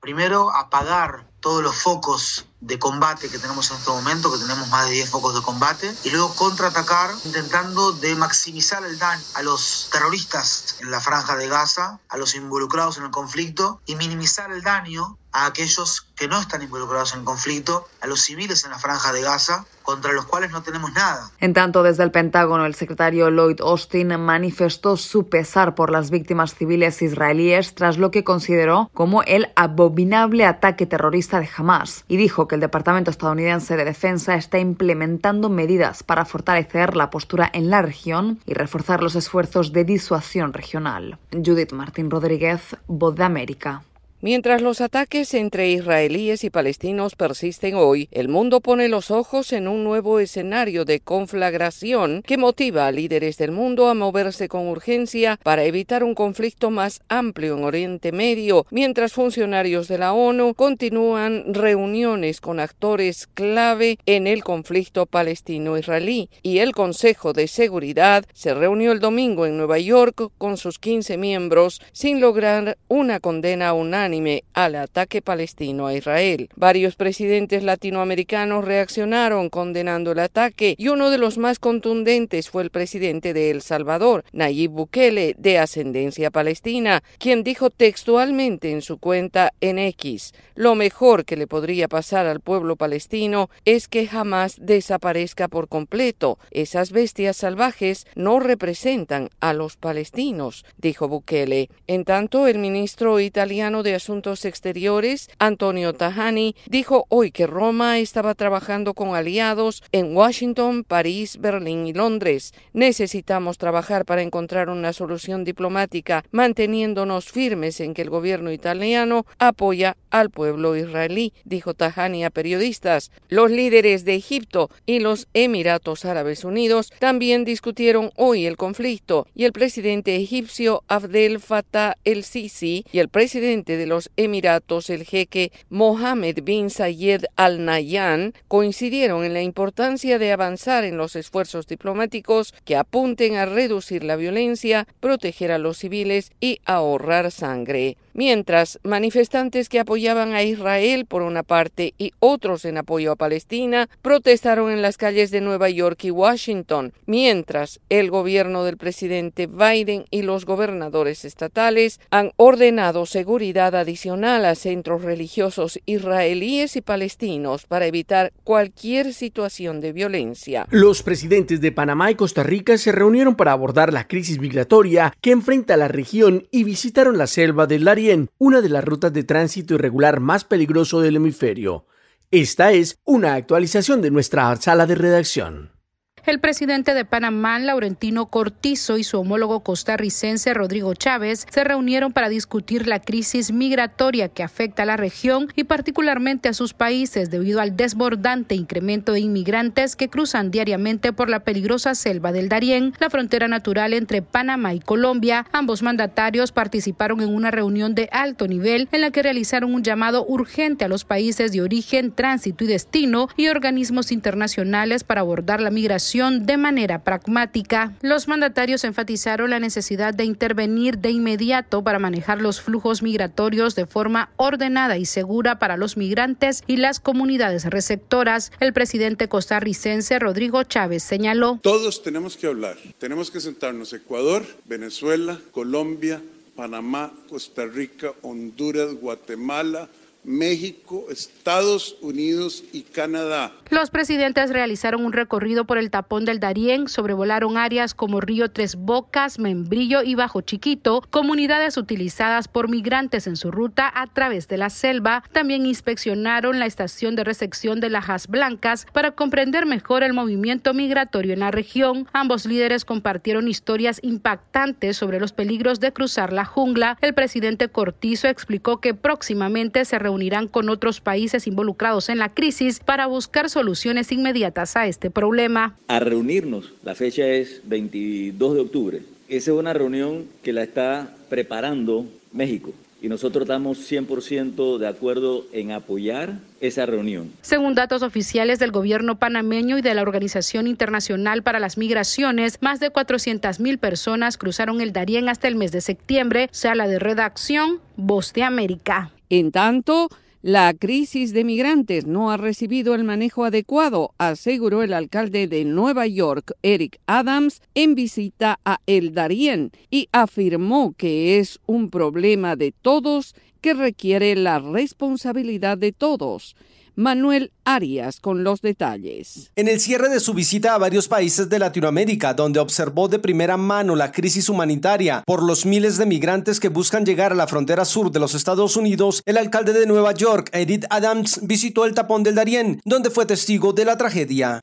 [SPEAKER 26] Primero, apagar todos los focos de combate que tenemos en este momento, que tenemos más de 10 focos de combate, y luego contraatacar intentando de maximizar el daño a los terroristas en la franja de Gaza, a los involucrados en el conflicto, y minimizar el daño a aquellos que no están involucrados en el conflicto, a los civiles en la franja de Gaza, contra los cuales no tenemos nada.
[SPEAKER 25] En tanto, desde el Pentágono, el secretario Lloyd Austin manifestó su pesar por las víctimas civiles israelíes tras lo que consideró como el abominable ataque terrorista de Hamas y dijo que el Departamento estadounidense de Defensa está implementando medidas para fortalecer la postura en la región y reforzar los esfuerzos de disuasión regional. Judith Martín Rodríguez, Voz de América.
[SPEAKER 27] Mientras los ataques entre israelíes y palestinos persisten hoy, el mundo pone los ojos en un nuevo escenario de conflagración que motiva a líderes del mundo a moverse con urgencia para evitar un conflicto más amplio en Oriente Medio, mientras funcionarios de la ONU continúan reuniones con actores clave en el conflicto palestino-israelí. Y el Consejo de Seguridad se reunió el domingo en Nueva York con sus 15 miembros sin lograr una condena unánime al ataque palestino a Israel. Varios presidentes latinoamericanos reaccionaron condenando el ataque y uno de los más contundentes fue el presidente de El Salvador, Nayib Bukele, de ascendencia palestina, quien dijo textualmente en su cuenta en X, lo mejor que le podría pasar al pueblo palestino es que jamás desaparezca por completo. Esas bestias salvajes no representan a los palestinos, dijo Bukele. En tanto, el ministro italiano de Asuntos Exteriores, Antonio Tajani, dijo hoy que Roma estaba trabajando con aliados en Washington, París, Berlín y Londres. Necesitamos trabajar para encontrar una solución diplomática, manteniéndonos firmes en que el gobierno italiano apoya al pueblo israelí, dijo Tajani a periodistas. Los líderes de Egipto y los Emiratos Árabes Unidos también discutieron hoy el conflicto y el presidente egipcio Abdel Fattah el-Sisi y el presidente de los Emiratos, el jeque Mohammed bin Zayed Al Nahyan coincidieron en la importancia de avanzar en los esfuerzos diplomáticos que apunten a reducir la violencia, proteger a los civiles y ahorrar sangre mientras manifestantes que apoyaban a Israel por una parte y otros en apoyo a Palestina protestaron en las calles de Nueva York y Washington, mientras el gobierno del presidente Biden y los gobernadores estatales han ordenado seguridad adicional a centros religiosos israelíes y palestinos para evitar cualquier situación de violencia.
[SPEAKER 24] Los presidentes de Panamá y Costa Rica se reunieron para abordar la crisis migratoria que enfrenta la región y visitaron la selva del área una de las rutas de tránsito irregular más peligroso del hemisferio. Esta es una actualización de nuestra sala de redacción.
[SPEAKER 28] El presidente de Panamá, Laurentino Cortizo, y su homólogo costarricense, Rodrigo Chávez, se reunieron para discutir la crisis migratoria que afecta a la región y particularmente a sus países debido al desbordante incremento de inmigrantes que cruzan diariamente por la peligrosa selva del Darién, la frontera natural entre Panamá y Colombia. Ambos mandatarios participaron en una reunión de alto nivel en la que realizaron un llamado urgente a los países de origen, tránsito y destino y organismos internacionales para abordar la migración de manera pragmática. Los mandatarios enfatizaron la necesidad de intervenir de inmediato para manejar los flujos migratorios de forma ordenada y segura para los migrantes y las comunidades receptoras. El presidente costarricense Rodrigo Chávez señaló.
[SPEAKER 29] Todos tenemos que hablar, tenemos que sentarnos Ecuador, Venezuela, Colombia, Panamá, Costa Rica, Honduras, Guatemala, México, Estados Unidos y Canadá.
[SPEAKER 28] Los presidentes realizaron un recorrido por el tapón del Darién, sobrevolaron áreas como Río Tres Bocas, Membrillo y Bajo Chiquito, comunidades utilizadas por migrantes en su ruta a través de la selva. También inspeccionaron la estación de recepción de Lajas Blancas para comprender mejor el movimiento migratorio en la región. Ambos líderes compartieron historias impactantes sobre los peligros de cruzar la jungla. El presidente Cortizo explicó que próximamente se reunirán con otros países involucrados en la crisis para buscar soluciones inmediatas a este problema.
[SPEAKER 30] A reunirnos, la fecha es 22 de octubre. Esa es una reunión que la está preparando México y nosotros estamos 100% de acuerdo en apoyar esa reunión.
[SPEAKER 28] Según datos oficiales del gobierno panameño y de la Organización Internacional para las Migraciones, más de 400 mil personas cruzaron el Darién hasta el mes de septiembre. Sala de redacción, Voz de América.
[SPEAKER 27] En tanto, la crisis de migrantes no ha recibido el manejo adecuado, aseguró el alcalde de Nueva York, Eric Adams, en visita a El Darién y afirmó que es un problema de todos que requiere la responsabilidad de todos. Manuel Arias con los detalles.
[SPEAKER 31] En el cierre de su visita a varios países de Latinoamérica, donde observó de primera mano la crisis humanitaria por los miles de migrantes que buscan llegar a la frontera sur de los Estados Unidos, el alcalde de Nueva York, Edith Adams, visitó el tapón del Darién, donde fue testigo de la tragedia.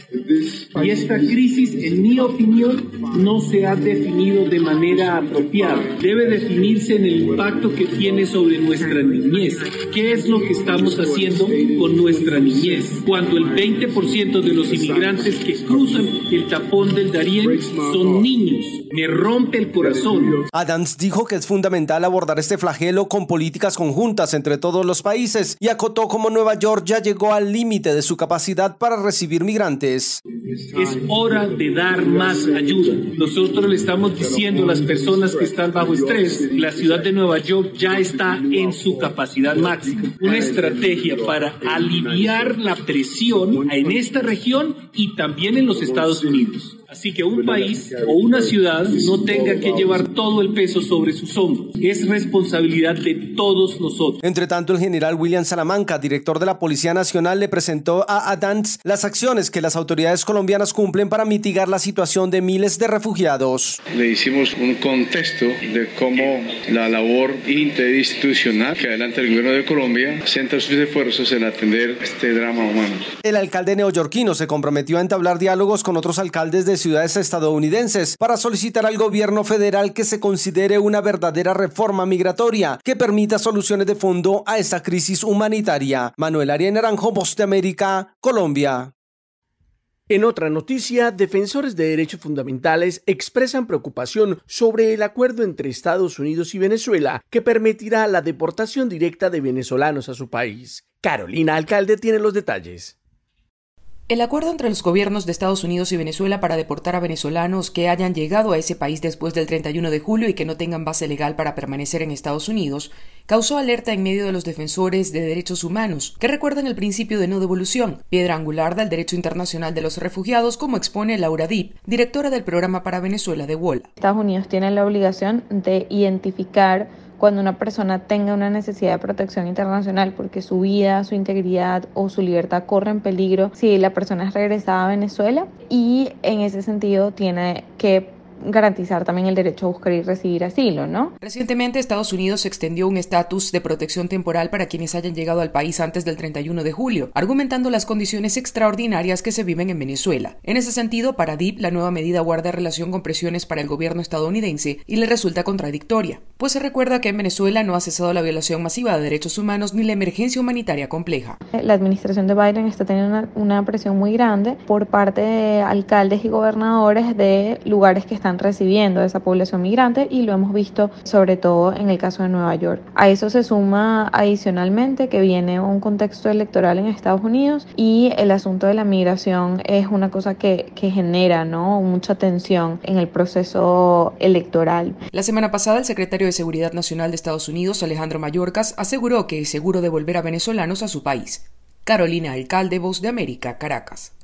[SPEAKER 32] Y esta crisis, en mi opinión, no se ha definido de manera apropiada. Debe definirse en el impacto que tiene sobre nuestra niñez. ¿Qué es lo que estamos haciendo con nuestra niñez, cuando el 20% de los inmigrantes que cruzan el tapón del Darién son niños. Me rompe el corazón.
[SPEAKER 31] Adams dijo que es fundamental abordar este flagelo con políticas conjuntas entre todos los países y acotó como Nueva York ya llegó al límite de su capacidad para recibir migrantes.
[SPEAKER 32] Es hora de dar más ayuda. Nosotros le estamos diciendo a las personas que están bajo estrés, la ciudad de Nueva York ya está en su capacidad máxima. Una estrategia para aliviar la presión en esta región y también en los Estados Unidos. Así que un país o una ciudad no tenga que llevar todo el peso sobre sus hombros. Es responsabilidad de todos nosotros.
[SPEAKER 31] Entre tanto, el general William Salamanca, director de la Policía Nacional, le presentó a Adams las acciones que las autoridades colombianas cumplen para mitigar la situación de miles de refugiados.
[SPEAKER 33] Le hicimos un contexto de cómo la labor interinstitucional que adelanta el gobierno de Colombia centra sus esfuerzos en atender este drama humano.
[SPEAKER 31] El alcalde neoyorquino se comprometió a entablar diálogos con otros alcaldes de ciudades estadounidenses para solicitar al gobierno federal que se considere una verdadera reforma migratoria que permita soluciones de fondo a esta crisis humanitaria. Manuel Arias Naranjo, Voz de América, Colombia.
[SPEAKER 24] En otra noticia, defensores de derechos fundamentales expresan preocupación sobre el acuerdo entre Estados Unidos y Venezuela que permitirá la deportación directa de venezolanos a su país. Carolina Alcalde tiene los detalles.
[SPEAKER 34] El acuerdo entre los gobiernos de Estados Unidos y Venezuela para deportar a venezolanos que hayan llegado a ese país después del 31 de julio y que no tengan base legal para permanecer en Estados Unidos causó alerta en medio de los defensores de derechos humanos, que recuerdan el principio de no devolución, piedra angular del derecho internacional de los refugiados, como expone Laura Deep, directora del programa para Venezuela de WOLA.
[SPEAKER 35] Estados Unidos tiene la obligación de identificar cuando una persona tenga una necesidad de protección internacional porque su vida, su integridad o su libertad corre en peligro si la persona es regresada a Venezuela y en ese sentido tiene que garantizar también el derecho a buscar y recibir asilo, ¿no?
[SPEAKER 34] Recientemente Estados Unidos extendió un estatus de protección temporal para quienes hayan llegado al país antes del 31 de julio, argumentando las condiciones extraordinarias que se viven en Venezuela. En ese sentido, para DIP, la nueva medida guarda relación con presiones para el gobierno estadounidense y le resulta contradictoria, pues se recuerda que en Venezuela no ha cesado la violación masiva de derechos humanos ni la emergencia humanitaria compleja.
[SPEAKER 35] La administración de Biden está teniendo una, presión muy grande por parte de alcaldes y gobernadores de lugares que están recibiendo a esa población migrante y lo hemos visto sobre todo en el caso de Nueva York. A eso se suma adicionalmente que viene un contexto electoral en Estados Unidos y el asunto de la migración es una cosa que, que genera ¿no? mucha tensión en el proceso electoral.
[SPEAKER 34] La semana pasada el secretario de Seguridad Nacional de Estados Unidos, Alejandro Mayorkas, aseguró que es seguro devolver a venezolanos a su país. Carolina Alcalde, Voz de América, Caracas.